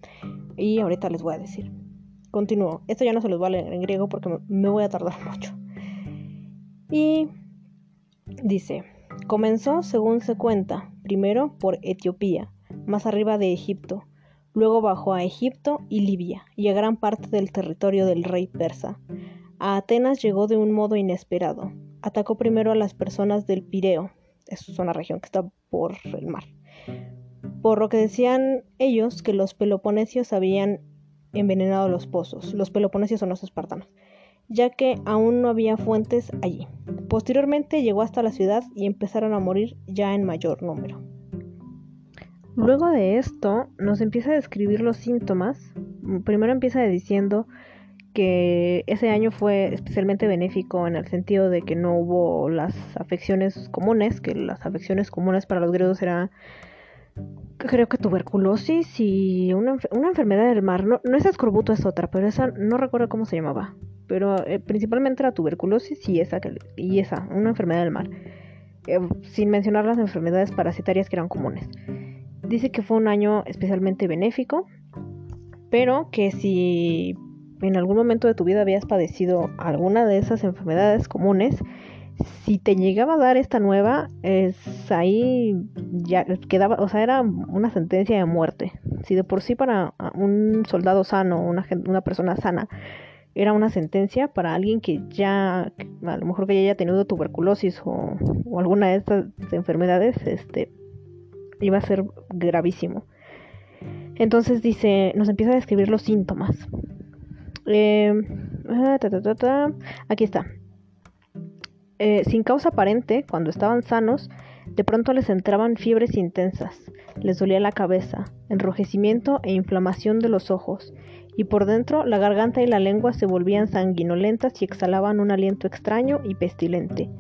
y ahorita les voy a decir. Continúo. Esto ya no se los voy a leer en griego porque me voy a tardar (laughs) mucho. Y dice, comenzó según se cuenta, primero por Etiopía, más arriba de Egipto, luego bajó a Egipto y Libia y a gran parte del territorio del rey persa. A Atenas llegó de un modo inesperado, atacó primero a las personas del Pireo, es una región que está por el mar, por lo que decían ellos que los peloponesios habían envenenado los pozos, los peloponesios son los espartanos, ya que aún no había fuentes allí. Posteriormente llegó hasta la ciudad y empezaron a morir ya en mayor número. Luego de esto nos empieza a describir los síntomas. Primero empieza diciendo que ese año fue especialmente benéfico en el sentido de que no hubo las afecciones comunes, que las afecciones comunes para los griegos eran creo que tuberculosis y una, enfermedad del mar. No, no esa escorbuto es otra, pero esa no recuerdo cómo se llamaba. Pero eh, principalmente era tuberculosis y esa, y esa, una enfermedad del mar. Eh, sin mencionar las enfermedades parasitarias que eran comunes. Dice que fue un año especialmente benéfico, pero que si en algún momento de tu vida habías padecido alguna de esas enfermedades comunes, si te llegaba a dar esta nueva, es ahí ya quedaba, o sea, era una sentencia de muerte. Si de por sí para un soldado sano, una, una persona sana, era una sentencia para alguien que ya, a lo mejor que ya haya tenido tuberculosis o, o alguna de estas enfermedades, este, iba a ser gravísimo. Entonces dice, nos empieza a describir los síntomas. Eh, ah, Aquí está. Eh, sin causa aparente, cuando estaban sanos, de pronto les entraban fiebres intensas, les dolía la cabeza, enrojecimiento e inflamación de los ojos, y por dentro la garganta y la lengua se volvían sanguinolentas y exhalaban un aliento extraño y pestilente.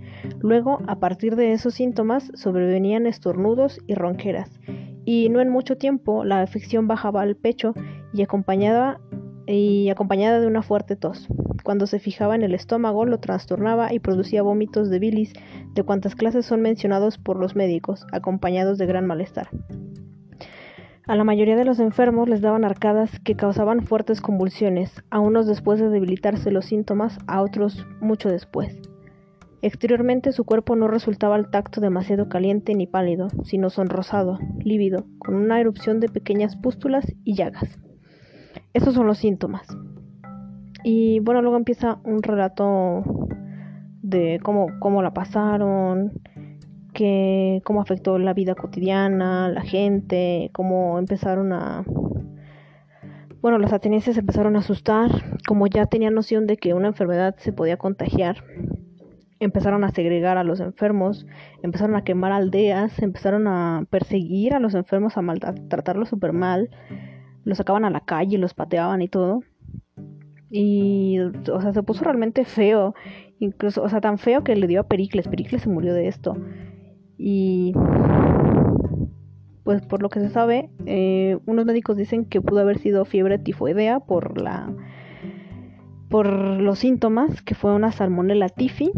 Luego, a partir de esos síntomas, sobrevenían estornudos y ronqueras, y no en mucho tiempo la afección bajaba al pecho y acompañada, y acompañada de una fuerte tos. Cuando se fijaba en el estómago lo trastornaba y producía vómitos de bilis de cuantas clases son mencionados por los médicos, acompañados de gran malestar. A la mayoría de los enfermos les daban arcadas que causaban fuertes convulsiones, a unos después de debilitarse los síntomas, a otros mucho después. Exteriormente su cuerpo no resultaba al tacto demasiado caliente ni pálido, sino sonrosado, lívido, con una erupción de pequeñas pústulas y llagas. Esos son los síntomas. Y bueno, luego empieza un relato de cómo, cómo la pasaron, que cómo afectó la vida cotidiana, la gente, cómo empezaron a bueno, los atenienses empezaron a asustar, como ya tenían noción de que una enfermedad se podía contagiar, empezaron a segregar a los enfermos, empezaron a quemar aldeas, empezaron a perseguir a los enfermos, a, tratarlos súper mal, los sacaban a la calle, los pateaban y todo. Y, o sea, se puso realmente feo, incluso, o sea, tan feo que le dio a Pericles, Pericles se murió de esto. Y pues por lo que se sabe, eh, unos médicos dicen que pudo haber sido fiebre tifoidea por la por los síntomas, que fue una salmonella tifi,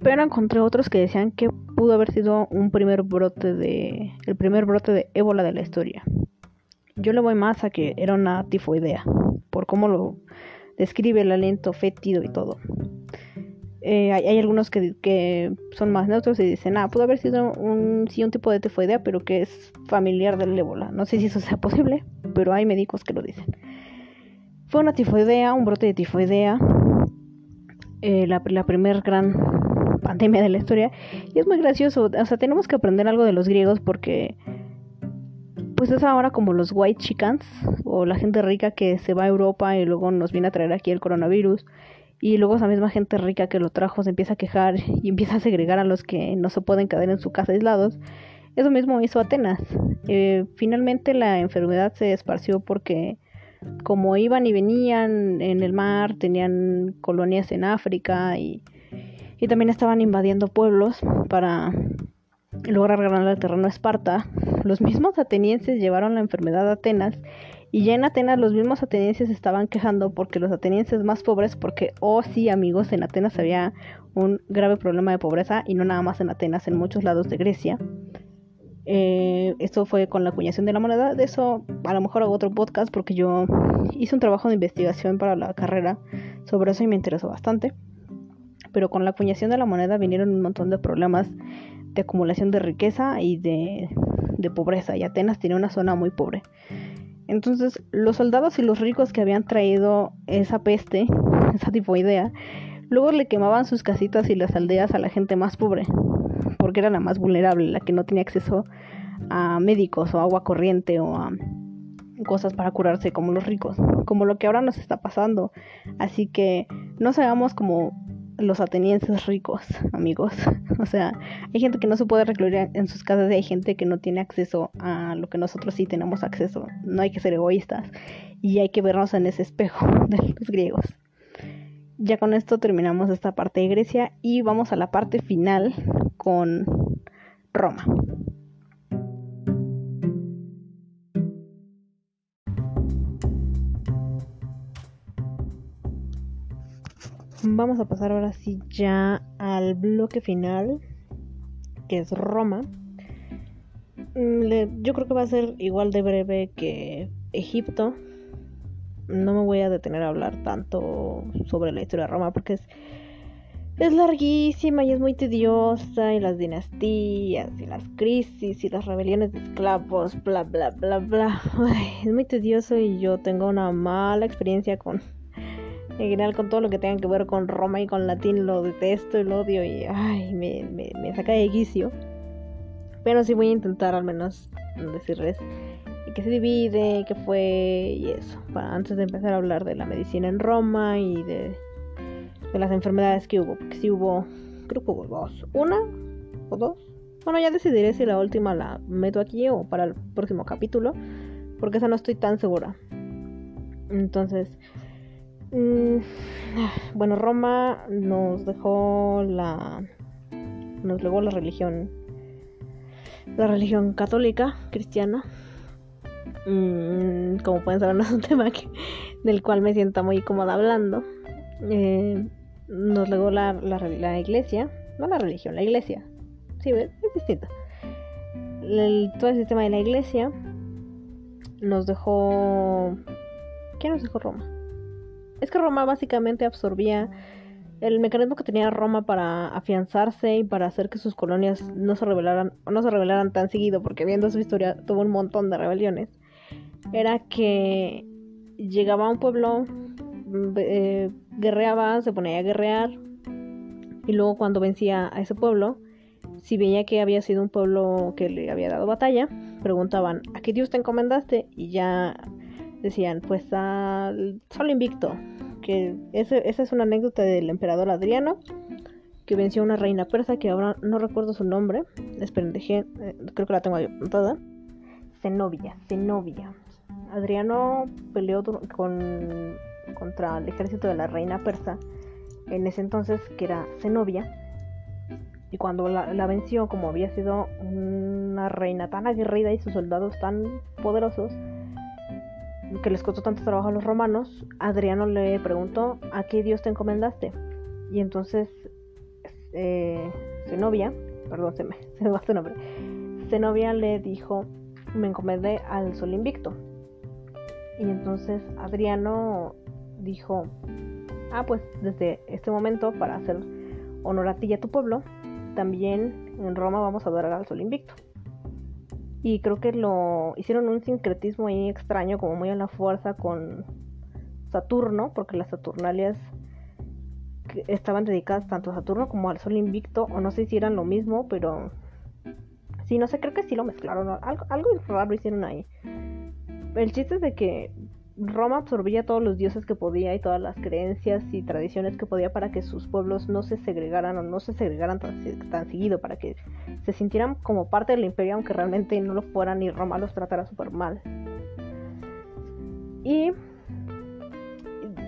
pero encontré otros que decían que pudo haber sido un primer brote de el primer brote de ébola de la historia. Yo le voy más a que era una tifoidea, por cómo lo describe el aliento fétido y todo. Eh, hay, algunos que, son más neutros y dicen, ah, pudo haber sido un, sí, un tipo de tifoidea, pero que es familiar del ébola. No sé si eso sea posible, pero hay médicos que lo dicen. Fue una tifoidea, un brote de tifoidea, eh, la, la primer gran pandemia de la historia. Y es muy gracioso, o sea, tenemos que aprender algo de los griegos porque pues es ahora como los white chickens o la gente rica que se va a Europa y luego nos viene a traer aquí el coronavirus y luego esa misma gente rica que lo trajo se empieza a quejar y empieza a segregar a los que no se pueden quedar en su casa aislados. Eso mismo hizo Atenas. Eh, finalmente la enfermedad se esparció porque como iban y venían en el mar, tenían colonias en África y, y también estaban invadiendo pueblos para lograr ganar el terreno a Esparta. Los mismos atenienses llevaron la enfermedad a Atenas y ya en Atenas los mismos atenienses estaban quejando porque los atenienses más pobres, porque, oh sí amigos, en Atenas había un grave problema de pobreza y no nada más en Atenas, en muchos lados de Grecia. Eh, esto fue con la acuñación de la moneda. De eso a lo mejor hago otro podcast porque yo hice un trabajo de investigación para la carrera sobre eso y me interesó bastante. Pero con la acuñación de la moneda vinieron un montón de problemas de acumulación de riqueza y de, pobreza. Y Atenas tenía una zona muy pobre. Entonces, los soldados y los ricos que habían traído esa peste, (laughs) esa tipo idea, Luego le quemaban sus casitas y las aldeas a la gente más pobre, porque era la más vulnerable, la que no tenía acceso a médicos o agua corriente o a cosas para curarse como los ricos, como lo que ahora nos está pasando. Así que no seamos como los atenienses ricos, amigos. (laughs) O sea, hay gente que no se puede recluir en sus casas y hay gente que no tiene acceso a lo que nosotros sí tenemos acceso. No hay que ser egoístas y hay que vernos en ese espejo (laughs) de los griegos. Ya con esto terminamos esta parte de Grecia y vamos a la parte final con Roma. Vamos a pasar ahora sí ya al bloque final, que es Roma. Mm, yo creo que va a ser igual de breve que Egipto. No me voy a detener a hablar tanto sobre la historia de Roma porque es, es larguísima y es muy tediosa y las dinastías y las crisis y las rebeliones de esclavos, bla, bla, bla, bla. (laughs) es muy tedioso y yo tengo una mala experiencia con en general con todo lo que tenga que ver con Roma y con latín lo detesto y lo odio y ay, me, me, saca de quicio. Pero sí voy a intentar al menos decirles que se divide, que fue y eso. Para antes de empezar a hablar de la medicina en Roma y de, de las enfermedades que hubo. Porque sí hubo, creo que hubo dos. Una o dos. Bueno, ya decidiré si la última la meto aquí o para el próximo capítulo. Porque esa no estoy tan segura. Entonces, bueno, Roma nos dejó la. Nos legó la religión. La religión católica, cristiana. Mm, como pueden saber, (laughs) no es un tema del cual me siento muy cómoda hablando. Eh, nos legó la, la, iglesia. No la religión, la iglesia. Sí, es distinto. todo el sistema de la iglesia nos dejó. ¿Qué nos dejó Roma? Es que Roma básicamente absorbía el mecanismo que tenía Roma para afianzarse y para hacer que sus colonias no se rebelaran, no se rebelaran tan seguido, porque viendo su historia tuvo un montón de rebeliones, era que llegaba a un pueblo, eh, guerreaba, se ponía a guerrear, y luego cuando vencía a ese pueblo, si veía que había sido un pueblo que le había dado batalla, preguntaban, ¿a qué dios te encomendaste? Y ya decían, pues al Sol Invicto, que esa es una anécdota del emperador Adriano, que venció a una reina persa que ahora no recuerdo su nombre, esperen, dejé, eh, creo que la tengo apuntada, Zenobia, Zenobia. Adriano peleó con, contra el ejército de la reina persa, en ese entonces que era Zenobia, y cuando la, la, venció, como había sido una reina tan aguerrida y sus soldados tan poderosos, que les costó tanto trabajo a los romanos, Adriano le preguntó, ¿a qué dios te encomendaste? Y entonces eh, Zenobia, perdón, se me, (laughs) se me va su nombre, Zenobia le dijo, me encomendé al sol invicto. Y entonces Adriano dijo, ah, pues desde este momento, para hacer honor a ti y a tu pueblo, también en Roma vamos a adorar al sol invicto. Y creo que lo hicieron un sincretismo ahí extraño, como muy a la fuerza con Saturno, porque las Saturnalias estaban dedicadas tanto a Saturno como al Sol Invicto, o no sé si eran lo mismo, pero sí, no sé, creo que sí lo mezclaron, algo, algo raro hicieron ahí. El chiste es de que Roma absorbía todos los dioses que podía y todas las creencias y tradiciones que podía para que sus pueblos no se segregaran o no se segregaran tan, seguido, para que se sintieran como parte del imperio aunque realmente no lo fueran y Roma los tratara súper mal. Y,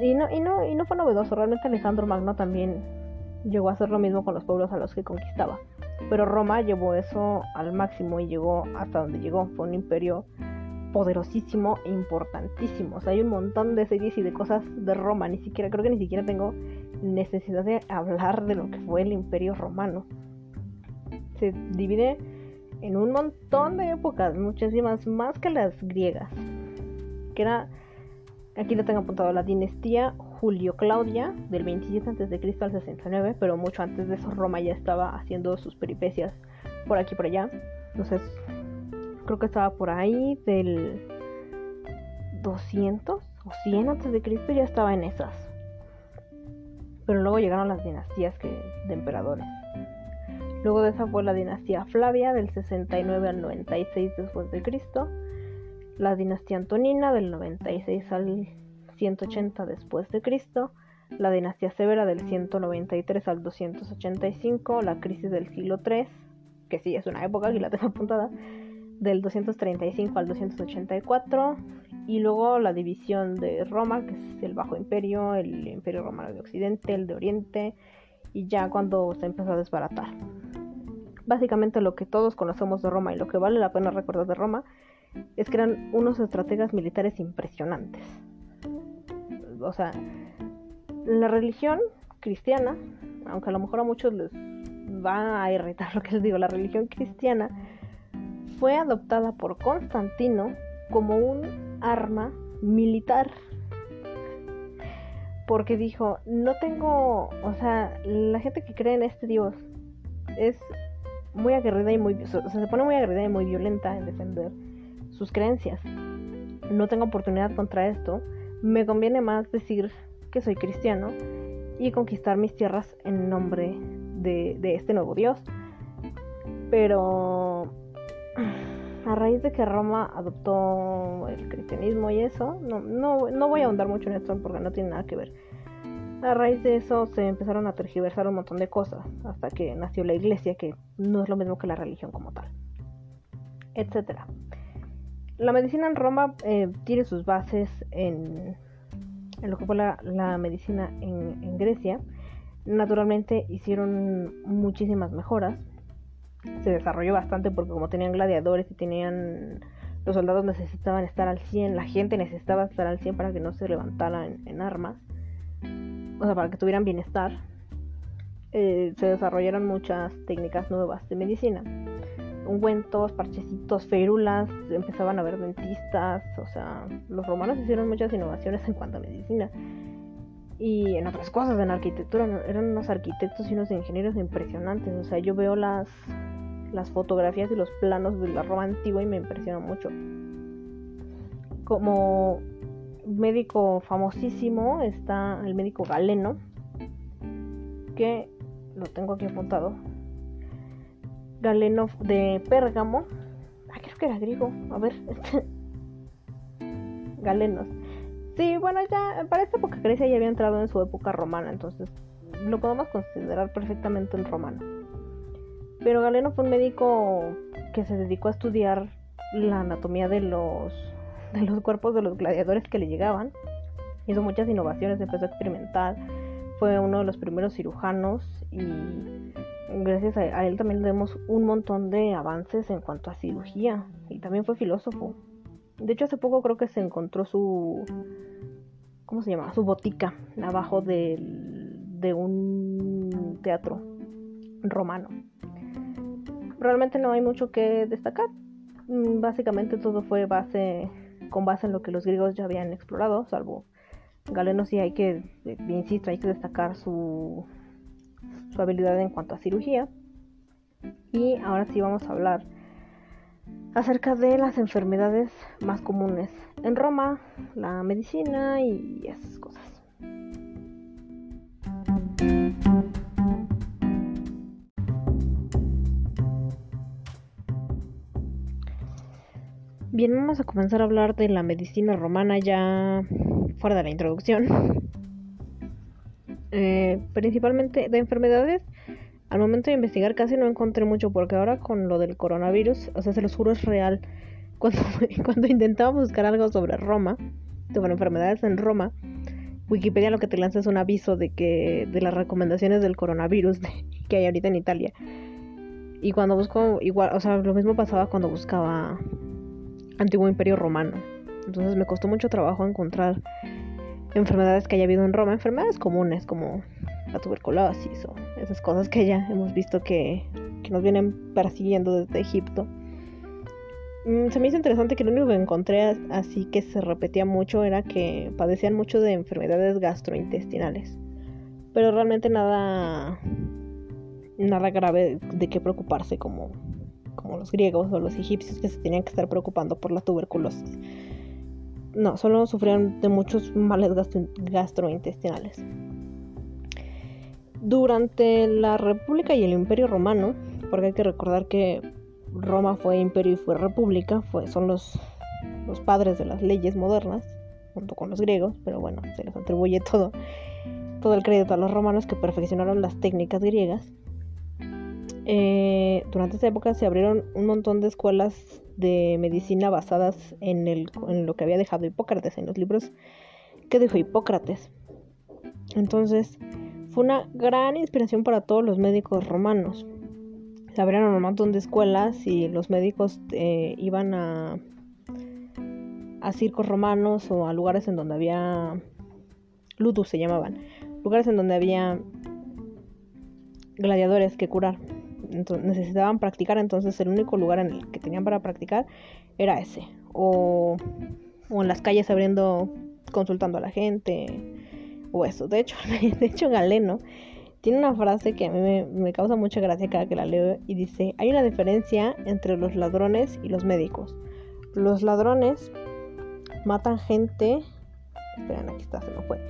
y, no, y, no, y no fue novedoso, realmente Alejandro Magno también llegó a hacer lo mismo con los pueblos a los que conquistaba. Pero Roma llevó eso al máximo y llegó hasta donde llegó. Fue un imperio poderosísimo e importantísimo. O sea, hay un montón de series y de cosas de Roma. Ni siquiera, creo que ni siquiera tengo necesidad de hablar de lo que fue el imperio romano. Se divide en un montón de épocas, muchísimas más que las griegas. Que era, aquí lo tengo apuntado, la dinastía Julio Claudia, del 27 a.C. al 69, pero mucho antes de eso Roma ya estaba haciendo sus peripecias por aquí y por allá. Entonces, creo que estaba por ahí del 200 o 100 antes de Cristo ya estaba en esas. pero luego llegaron las dinastías que, de emperadores. Luego de esa fue la dinastía Flavia del 69 al 96 después de Cristo, la dinastía Antonina del 96 al 180 después de Cristo, la dinastía Severa del 193 al 285, la crisis del siglo III, que sí es una época, aquí la tengo apuntada, del 235 al 284, y luego la división de Roma, que es el Bajo Imperio, el Imperio Romano de Occidente, el de Oriente, y ya cuando se empezó a desbaratar. Básicamente lo que todos conocemos de Roma y lo que vale la pena recordar de Roma es que eran unos estrategas militares impresionantes. O sea, la religión cristiana, aunque a lo mejor a muchos les va a irritar lo que les digo, la religión cristiana fue adoptada por Constantino como un arma militar. Porque dijo, no tengo, o sea, la gente que cree en este Dios es muy aguerrida y muy, se pone muy aguerrida y muy violenta en defender sus creencias. No tengo oportunidad contra esto. Me conviene más decir que soy cristiano y conquistar mis tierras en nombre de, de este nuevo Dios. Pero a raíz de que Roma adoptó el cristianismo y eso, no, no, no voy a ahondar mucho en esto porque no tiene nada que ver. A raíz de eso se empezaron a tergiversar un montón de cosas, hasta que nació la iglesia, que no es lo mismo que la religión como tal, etc. La medicina en Roma eh, tiene sus bases en, lo que fue la, medicina en Grecia. Naturalmente hicieron muchísimas mejoras, se desarrolló bastante porque como tenían gladiadores y tenían los soldados necesitaban estar al 100, la gente necesitaba estar al 100 para que no se levantaran en, armas, o sea, para que tuvieran bienestar, eh, se desarrollaron muchas técnicas nuevas de medicina. Ungüentos, parchecitos, férulas, empezaban a haber dentistas, o sea, los romanos hicieron muchas innovaciones en cuanto a medicina. Y en otras cosas, en arquitectura, eran unos arquitectos y unos ingenieros impresionantes. O sea, yo veo las, las fotografías y los planos de la Roma antigua y me impresionó mucho. Como médico famosísimo está el médico Galeno, que lo tengo aquí apuntado. Galeno de Pérgamo. Ah, creo que era griego. A ver. (laughs) Galenos. Sí, bueno, ya para esta época ya había entrado en su época romana, entonces lo podemos considerar perfectamente un romano. Pero Galeno fue un médico que se dedicó a estudiar la anatomía de los, de los cuerpos de los gladiadores que le llegaban. Hizo muchas innovaciones, empezó a experimentar. Fue uno de los primeros cirujanos y gracias a, él también vemos un montón de avances en cuanto a cirugía. Y también fue filósofo. De hecho, hace poco creo que se encontró su. ¿Cómo se llama? Su botica abajo de, de un teatro romano. Realmente no hay mucho que destacar. Mm, básicamente todo fue base con base en lo que los griegos ya habían explorado, salvo Galeno sí hay que, eh, insisto, hay que destacar su, su habilidad en cuanto a cirugía. Y ahora sí vamos a hablar acerca de las enfermedades más comunes en Roma, la medicina y esas cosas. Bien, vamos a comenzar a hablar de la medicina romana ya fuera de la introducción. Eh, principalmente de enfermedades al momento de investigar casi no encontré mucho porque ahora con lo del coronavirus, o sea, se los juro es real. (laughs) Cuando, cuando intentaba buscar algo sobre Roma, sobre enfermedades en Roma, Wikipedia lo que te lanza es un aviso de que de las recomendaciones del coronavirus (laughs) que hay ahorita en Italia. Y cuando busco, igual, o sea, lo mismo pasaba cuando buscaba Antiguo Imperio Romano. Entonces me costó mucho trabajo encontrar enfermedades que haya habido en Roma, enfermedades comunes como la tuberculosis o esas cosas que ya hemos visto que, nos vienen persiguiendo desde Egipto. Mm, se me hizo interesante que lo único que encontré así que se repetía mucho era que padecían mucho de enfermedades gastrointestinales. Pero realmente nada nada grave de qué preocuparse como, como los griegos o los egipcios que se tenían que estar preocupando por la tuberculosis. No, solo sufrían de muchos males gastrointestinales. Durante la República y el Imperio Romano, porque hay que recordar que Roma fue imperio y fue república, fue, son los, los padres de las leyes modernas, junto con los griegos, pero bueno, se les atribuye todo, todo el crédito a los romanos que perfeccionaron las técnicas griegas. Eh, durante esa época se abrieron un montón de escuelas de medicina basadas en, el, en lo que había dejado Hipócrates, en los libros que dejó Hipócrates. Entonces, una gran inspiración para todos los médicos romanos. Se abrieron un montón de escuelas y los médicos eh, iban a, a circos romanos o a lugares en donde había ludus se llamaban, lugares en donde había gladiadores que curar. Entonces, necesitaban practicar, entonces el único lugar en el que tenían para practicar era ese. O, o en las calles abriendo, consultando a la gente, o eso. De hecho, (laughs) de hecho Galeno tiene una frase que a mí me, me, causa mucha gracia cada que la leo y dice, hay una diferencia entre los ladrones y los médicos. Los ladrones matan gente... Esperen, aquí está, se me fue.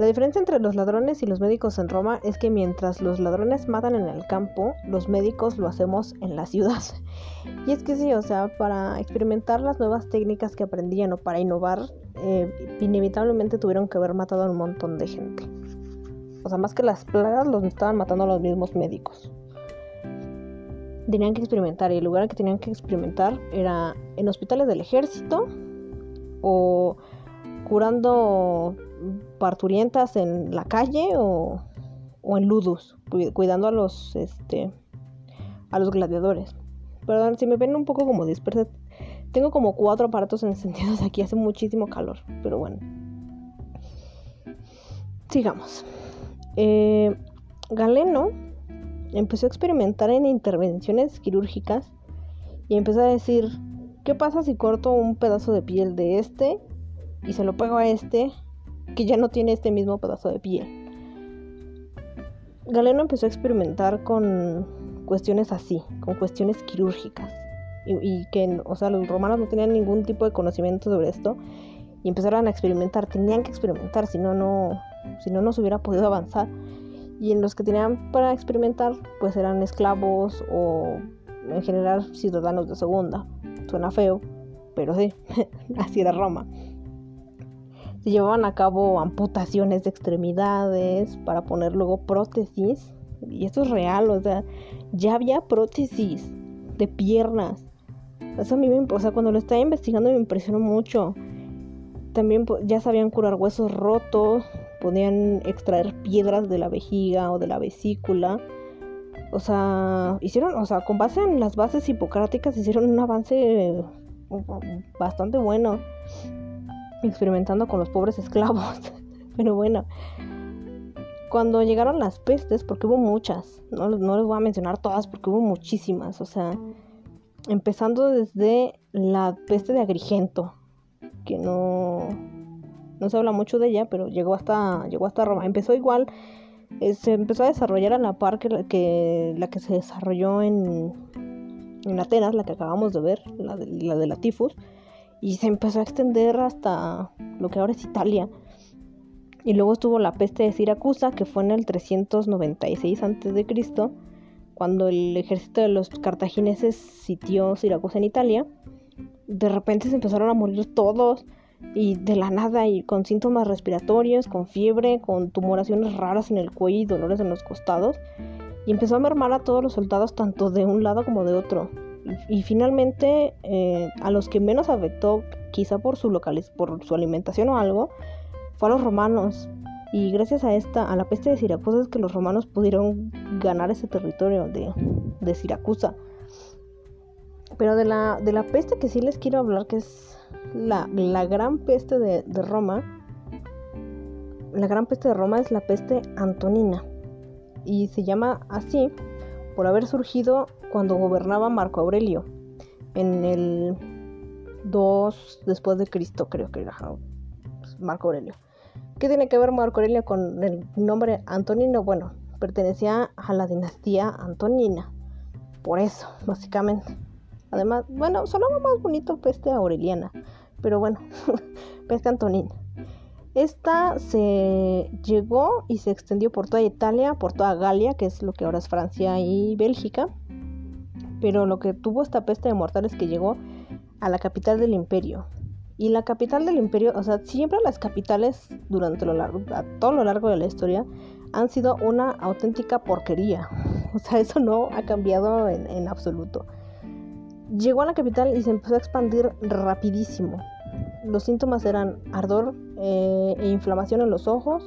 La diferencia entre los ladrones y los médicos en Roma es que mientras los ladrones matan en el campo, los médicos lo hacemos en la ciudad. (laughs) Y es que sí, o sea, para experimentar las nuevas técnicas que aprendían o para innovar, eh, inevitablemente tuvieron que haber matado a un montón de gente. O sea, más que las plagas, los estaban matando a los mismos médicos. Tenían que experimentar y el lugar que tenían que experimentar era en hospitales del ejército o curando parturientas en la calle o, en ludus, cuidando a los, este, a los gladiadores. Perdón, si me ven un poco como dispersa, tengo como cuatro aparatos (laughs) encendidos aquí, hace muchísimo calor, pero bueno. Sigamos. Eh, Galeno empezó a experimentar en intervenciones quirúrgicas y empezó a decir, ¿qué pasa si corto un pedazo de piel de este y se lo pego a este que ya no tiene este mismo pedazo de piel. Galeno empezó a experimentar con cuestiones así, con cuestiones quirúrgicas. Y, que, o sea, los romanos no tenían ningún tipo de conocimiento sobre esto. Y empezaron a experimentar, tenían que experimentar, si no, no, si no, no se hubiera podido avanzar. Y en los que tenían para experimentar, pues eran esclavos o en general ciudadanos de segunda. Suena feo, pero sí, (laughs) así era Roma se llevaban a cabo amputaciones de extremidades para poner luego prótesis. Y esto es real, o sea, ya había prótesis de piernas. Eso a mí me, o sea, cuando lo estaba investigando me impresionó mucho. También ya sabían curar huesos rotos, podían extraer piedras de la vejiga o de la vesícula. O sea, hicieron, o sea, con base en las bases hipocráticas hicieron un avance bastante bueno experimentando con los pobres (laughs) esclavos. Pero bueno, cuando llegaron las pestes, porque hubo muchas, no, no, les voy a mencionar todas porque hubo muchísimas, o sea, empezando desde la peste de Agrigento, que no, no se habla mucho de ella, pero llegó hasta, llegó hasta Roma. Empezó igual, eh, se empezó a desarrollar a la par que la que, se desarrolló en, en Atenas, la que acabamos de ver, la de la, de la tifus y se empezó a extender hasta lo que ahora es Italia. Y luego estuvo la peste de Siracusa, que fue en el 396 a.C., cuando el ejército de los cartagineses sitió Siracusa en Italia. De repente se empezaron a morir todos y de la nada y con síntomas respiratorios, con fiebre, con tumoraciones raras en el cuello y dolores en los costados. Y empezó a mermar a todos los soldados tanto de un lado como de otro. Y, finalmente, eh, a los que menos afectó, quizá por su, por su alimentación o algo, fue a los romanos. Y gracias a esta, a la peste de Siracusa, es que los romanos pudieron ganar ese territorio de, de Siracusa. Pero de la, de la peste que sí les quiero hablar, que es la, la gran peste de, de Roma, la gran peste de Roma es la peste antonina. Y se llama así por haber surgido cuando gobernaba Marco Aurelio, en el 2 después de Cristo, creo que era pues, Marco Aurelio. ¿Qué tiene que ver Marco Aurelio con el nombre Antonino? Bueno, pertenecía a la dinastía Antonina, por eso, básicamente. Además, bueno, sonaba más bonito peste aureliana, pero bueno, (laughs) peste antonina. Esta se llegó y se extendió por toda Italia, por toda Galia, que es lo que ahora es Francia y Bélgica. Pero lo que tuvo esta peste de mortales que llegó a la capital del imperio. Y la capital del imperio, o sea, siempre las capitales durante lo largo, a todo lo largo de la historia han sido una auténtica porquería. (laughs) O sea, eso no ha cambiado en, absoluto. Llegó a la capital y se empezó a expandir rapidísimo. Los síntomas eran ardor eh, e inflamación en los ojos,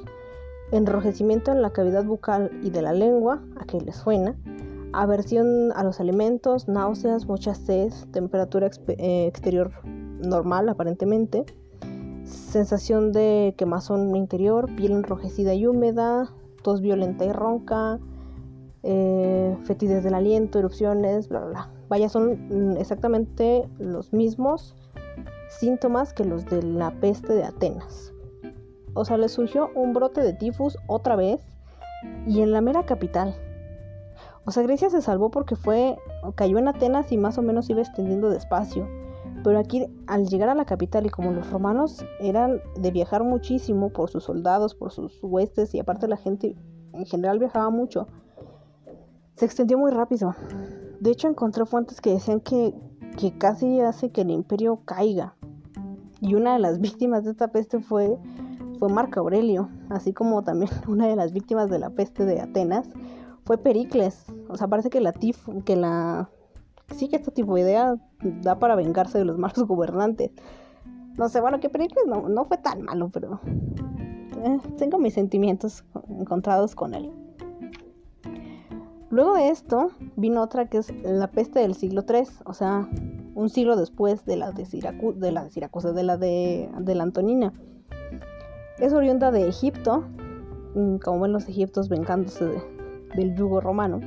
enrojecimiento en la cavidad bucal y de la lengua, a que les suena, aversión a los alimentos, náuseas, mucha sed, temperatura eh, exterior normal aparentemente, sensación de quemazón interior, piel enrojecida y húmeda, tos violenta y ronca, eh, fetidez del aliento, erupciones, bla, bla, bla. Vaya, son mm, exactamente los mismos síntomas que los de la peste de Atenas. O sea, le surgió un brote de tifus otra vez y en la mera capital. O sea, Grecia se salvó porque fue cayó en Atenas y más o menos iba extendiendo despacio. Pero aquí al llegar a la capital y como los romanos eran de viajar muchísimo por sus soldados, por sus huestes y aparte la gente en general viajaba mucho, se extendió muy rápido. De hecho encontré fuentes que decían que, que casi hace que el imperio caiga. Y una de las (laughs) víctimas de esta peste fue, fue Marco Aurelio, así como también (laughs) una de las víctimas de la peste de Atenas fue Pericles. O sea, parece que la tif que la sí que esta tipo de idea da para vengarse de los malos (laughs) gobernantes. No sé, bueno, que Pericles no, fue tan malo, pero eh, tengo mis sentimientos encontrados con él. Luego de esto vino otra que es la peste del siglo III, o sea, un siglo después de la de, Siracu de la de Siracusa, de la de, de la Antonina. Es oriunda de Egipto, mm, como ven los egiptos vengándose del yugo romano.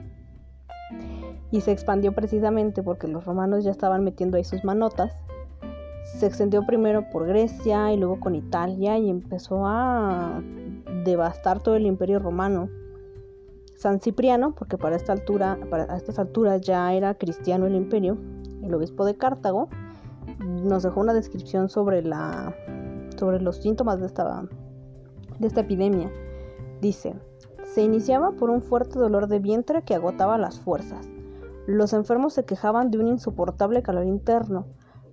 Y se expandió precisamente porque los romanos ya estaban metiendo ahí sus manotas. Se extendió primero por Grecia y luego con Italia y empezó a devastar todo el imperio romano. San Cipriano, porque para esta altura, para estas alturas ya era cristiano el imperio, el obispo de Cartago, nos dejó una descripción sobre la sobre los síntomas de esta de esta epidemia. Dice: Se iniciaba por un fuerte dolor de vientre que agotaba las fuerzas. Los enfermos se quejaban de un insoportable calor interno.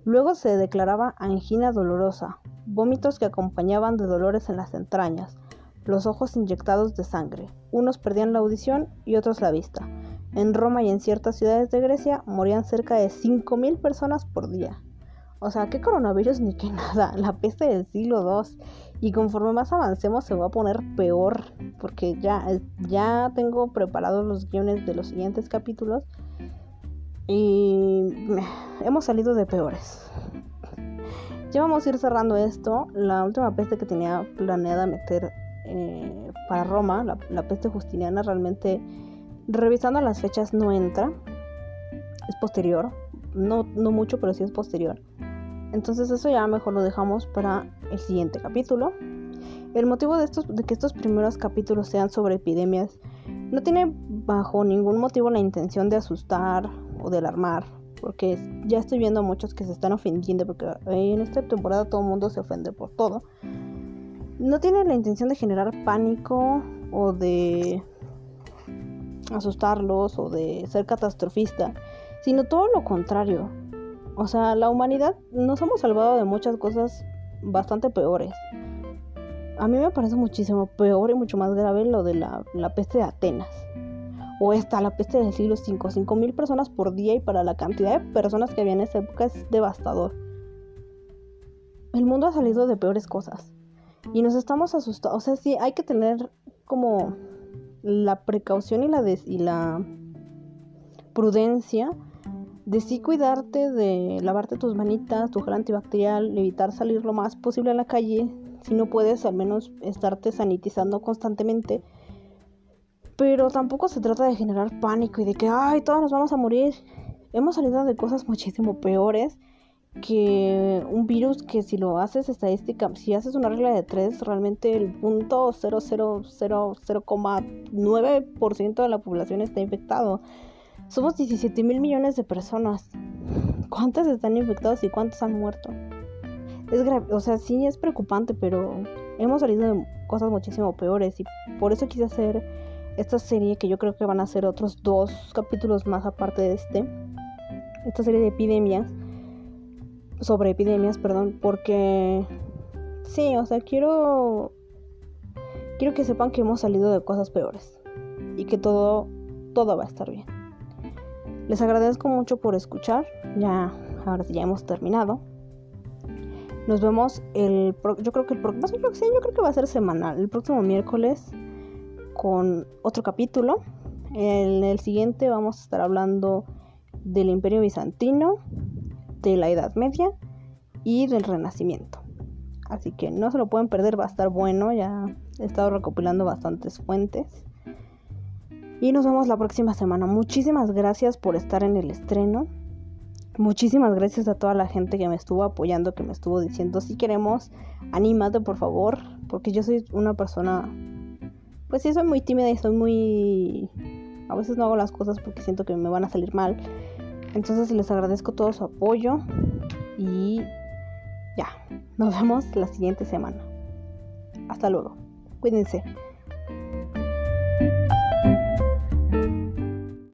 Luego se declaraba angina dolorosa, vómitos que acompañaban de dolores en las entrañas, los ojos inyectados de sangre. Unos perdían la audición y otros la vista. En Roma y en ciertas ciudades de Grecia morían cerca de 5.000 personas por día. O sea, ¿qué coronavirus ni qué nada? La peste del siglo II. Y conforme más avancemos se va a poner peor. Porque ya, ya tengo preparados los guiones de los siguientes capítulos. Y hemos salido de peores. Ya vamos a ir cerrando esto. La última peste que tenía planeada meter eh, para Roma, la, peste justiniana, realmente, revisando las fechas, no entra. Es posterior. No, no mucho, pero sí es posterior. Entonces eso ya mejor lo dejamos para el siguiente capítulo. El motivo de, estos, de que estos primeros capítulos sean sobre epidemias no tiene bajo ningún motivo la intención de asustar o de alarmar, porque ya estoy viendo a muchos que se están ofendiendo, porque en esta temporada todo el mundo se ofende por todo no tiene la intención de generar pánico o de asustarlos o de ser catastrofista, sino todo lo contrario. O sea, la humanidad nos hemos salvado de muchas cosas bastante peores. A mí me parece muchísimo peor y mucho más grave lo de la, peste de Atenas. O esta, la peste del siglo V. 5 mil personas por día y para la cantidad de personas que había en esa época es devastador. El mundo ha salido de peores cosas y nos estamos asustados. O sea, sí, hay que tener como la precaución y la, y la prudencia de sí cuidarte, de lavarte tus manitas, tu gel antibacterial, evitar salir lo más posible a la calle. Si no puedes, al menos estarte sanitizando constantemente. Pero tampoco se trata de generar pánico y de que, ay, todos nos vamos a morir. Hemos salido de cosas muchísimo peores que un virus que si lo haces estadística, si haces una regla de 3, realmente el punto 0,009% de la población está infectado. Somos 17 mil millones de personas. ¿Cuántas están infectadas y cuántos han muerto? Es grave, o sea, sí es preocupante, pero hemos salido de cosas muchísimo peores y por eso quise hacer esta serie que yo creo que van a ser otros dos capítulos más aparte de este. Esta serie de epidemias. Sobre epidemias, perdón. Porque... Sí, o sea, quiero... Quiero que sepan que hemos salido de cosas peores. Y que todo... Todo va a estar bien. Les agradezco mucho por escuchar. Ya... Ahora sí ya hemos terminado. Nos vemos el... Yo creo que el... Yo yo creo que va a ser semanal. El próximo miércoles con otro capítulo. En el siguiente vamos a estar hablando del Imperio Bizantino, de la Edad Media y del Renacimiento. Así que no se lo pueden perder, va a estar bueno. Ya he estado recopilando bastantes fuentes. Y nos vemos la próxima semana. Muchísimas gracias por estar en el estreno. Muchísimas gracias a toda la gente que me estuvo apoyando, que me estuvo diciendo si queremos, anímate por favor, porque yo soy una persona pues soy muy tímida y soy muy... A veces no hago las cosas porque siento que me van a salir mal. Entonces les agradezco todo su apoyo y ya, nos vemos la siguiente semana. Hasta luego. Cuídense.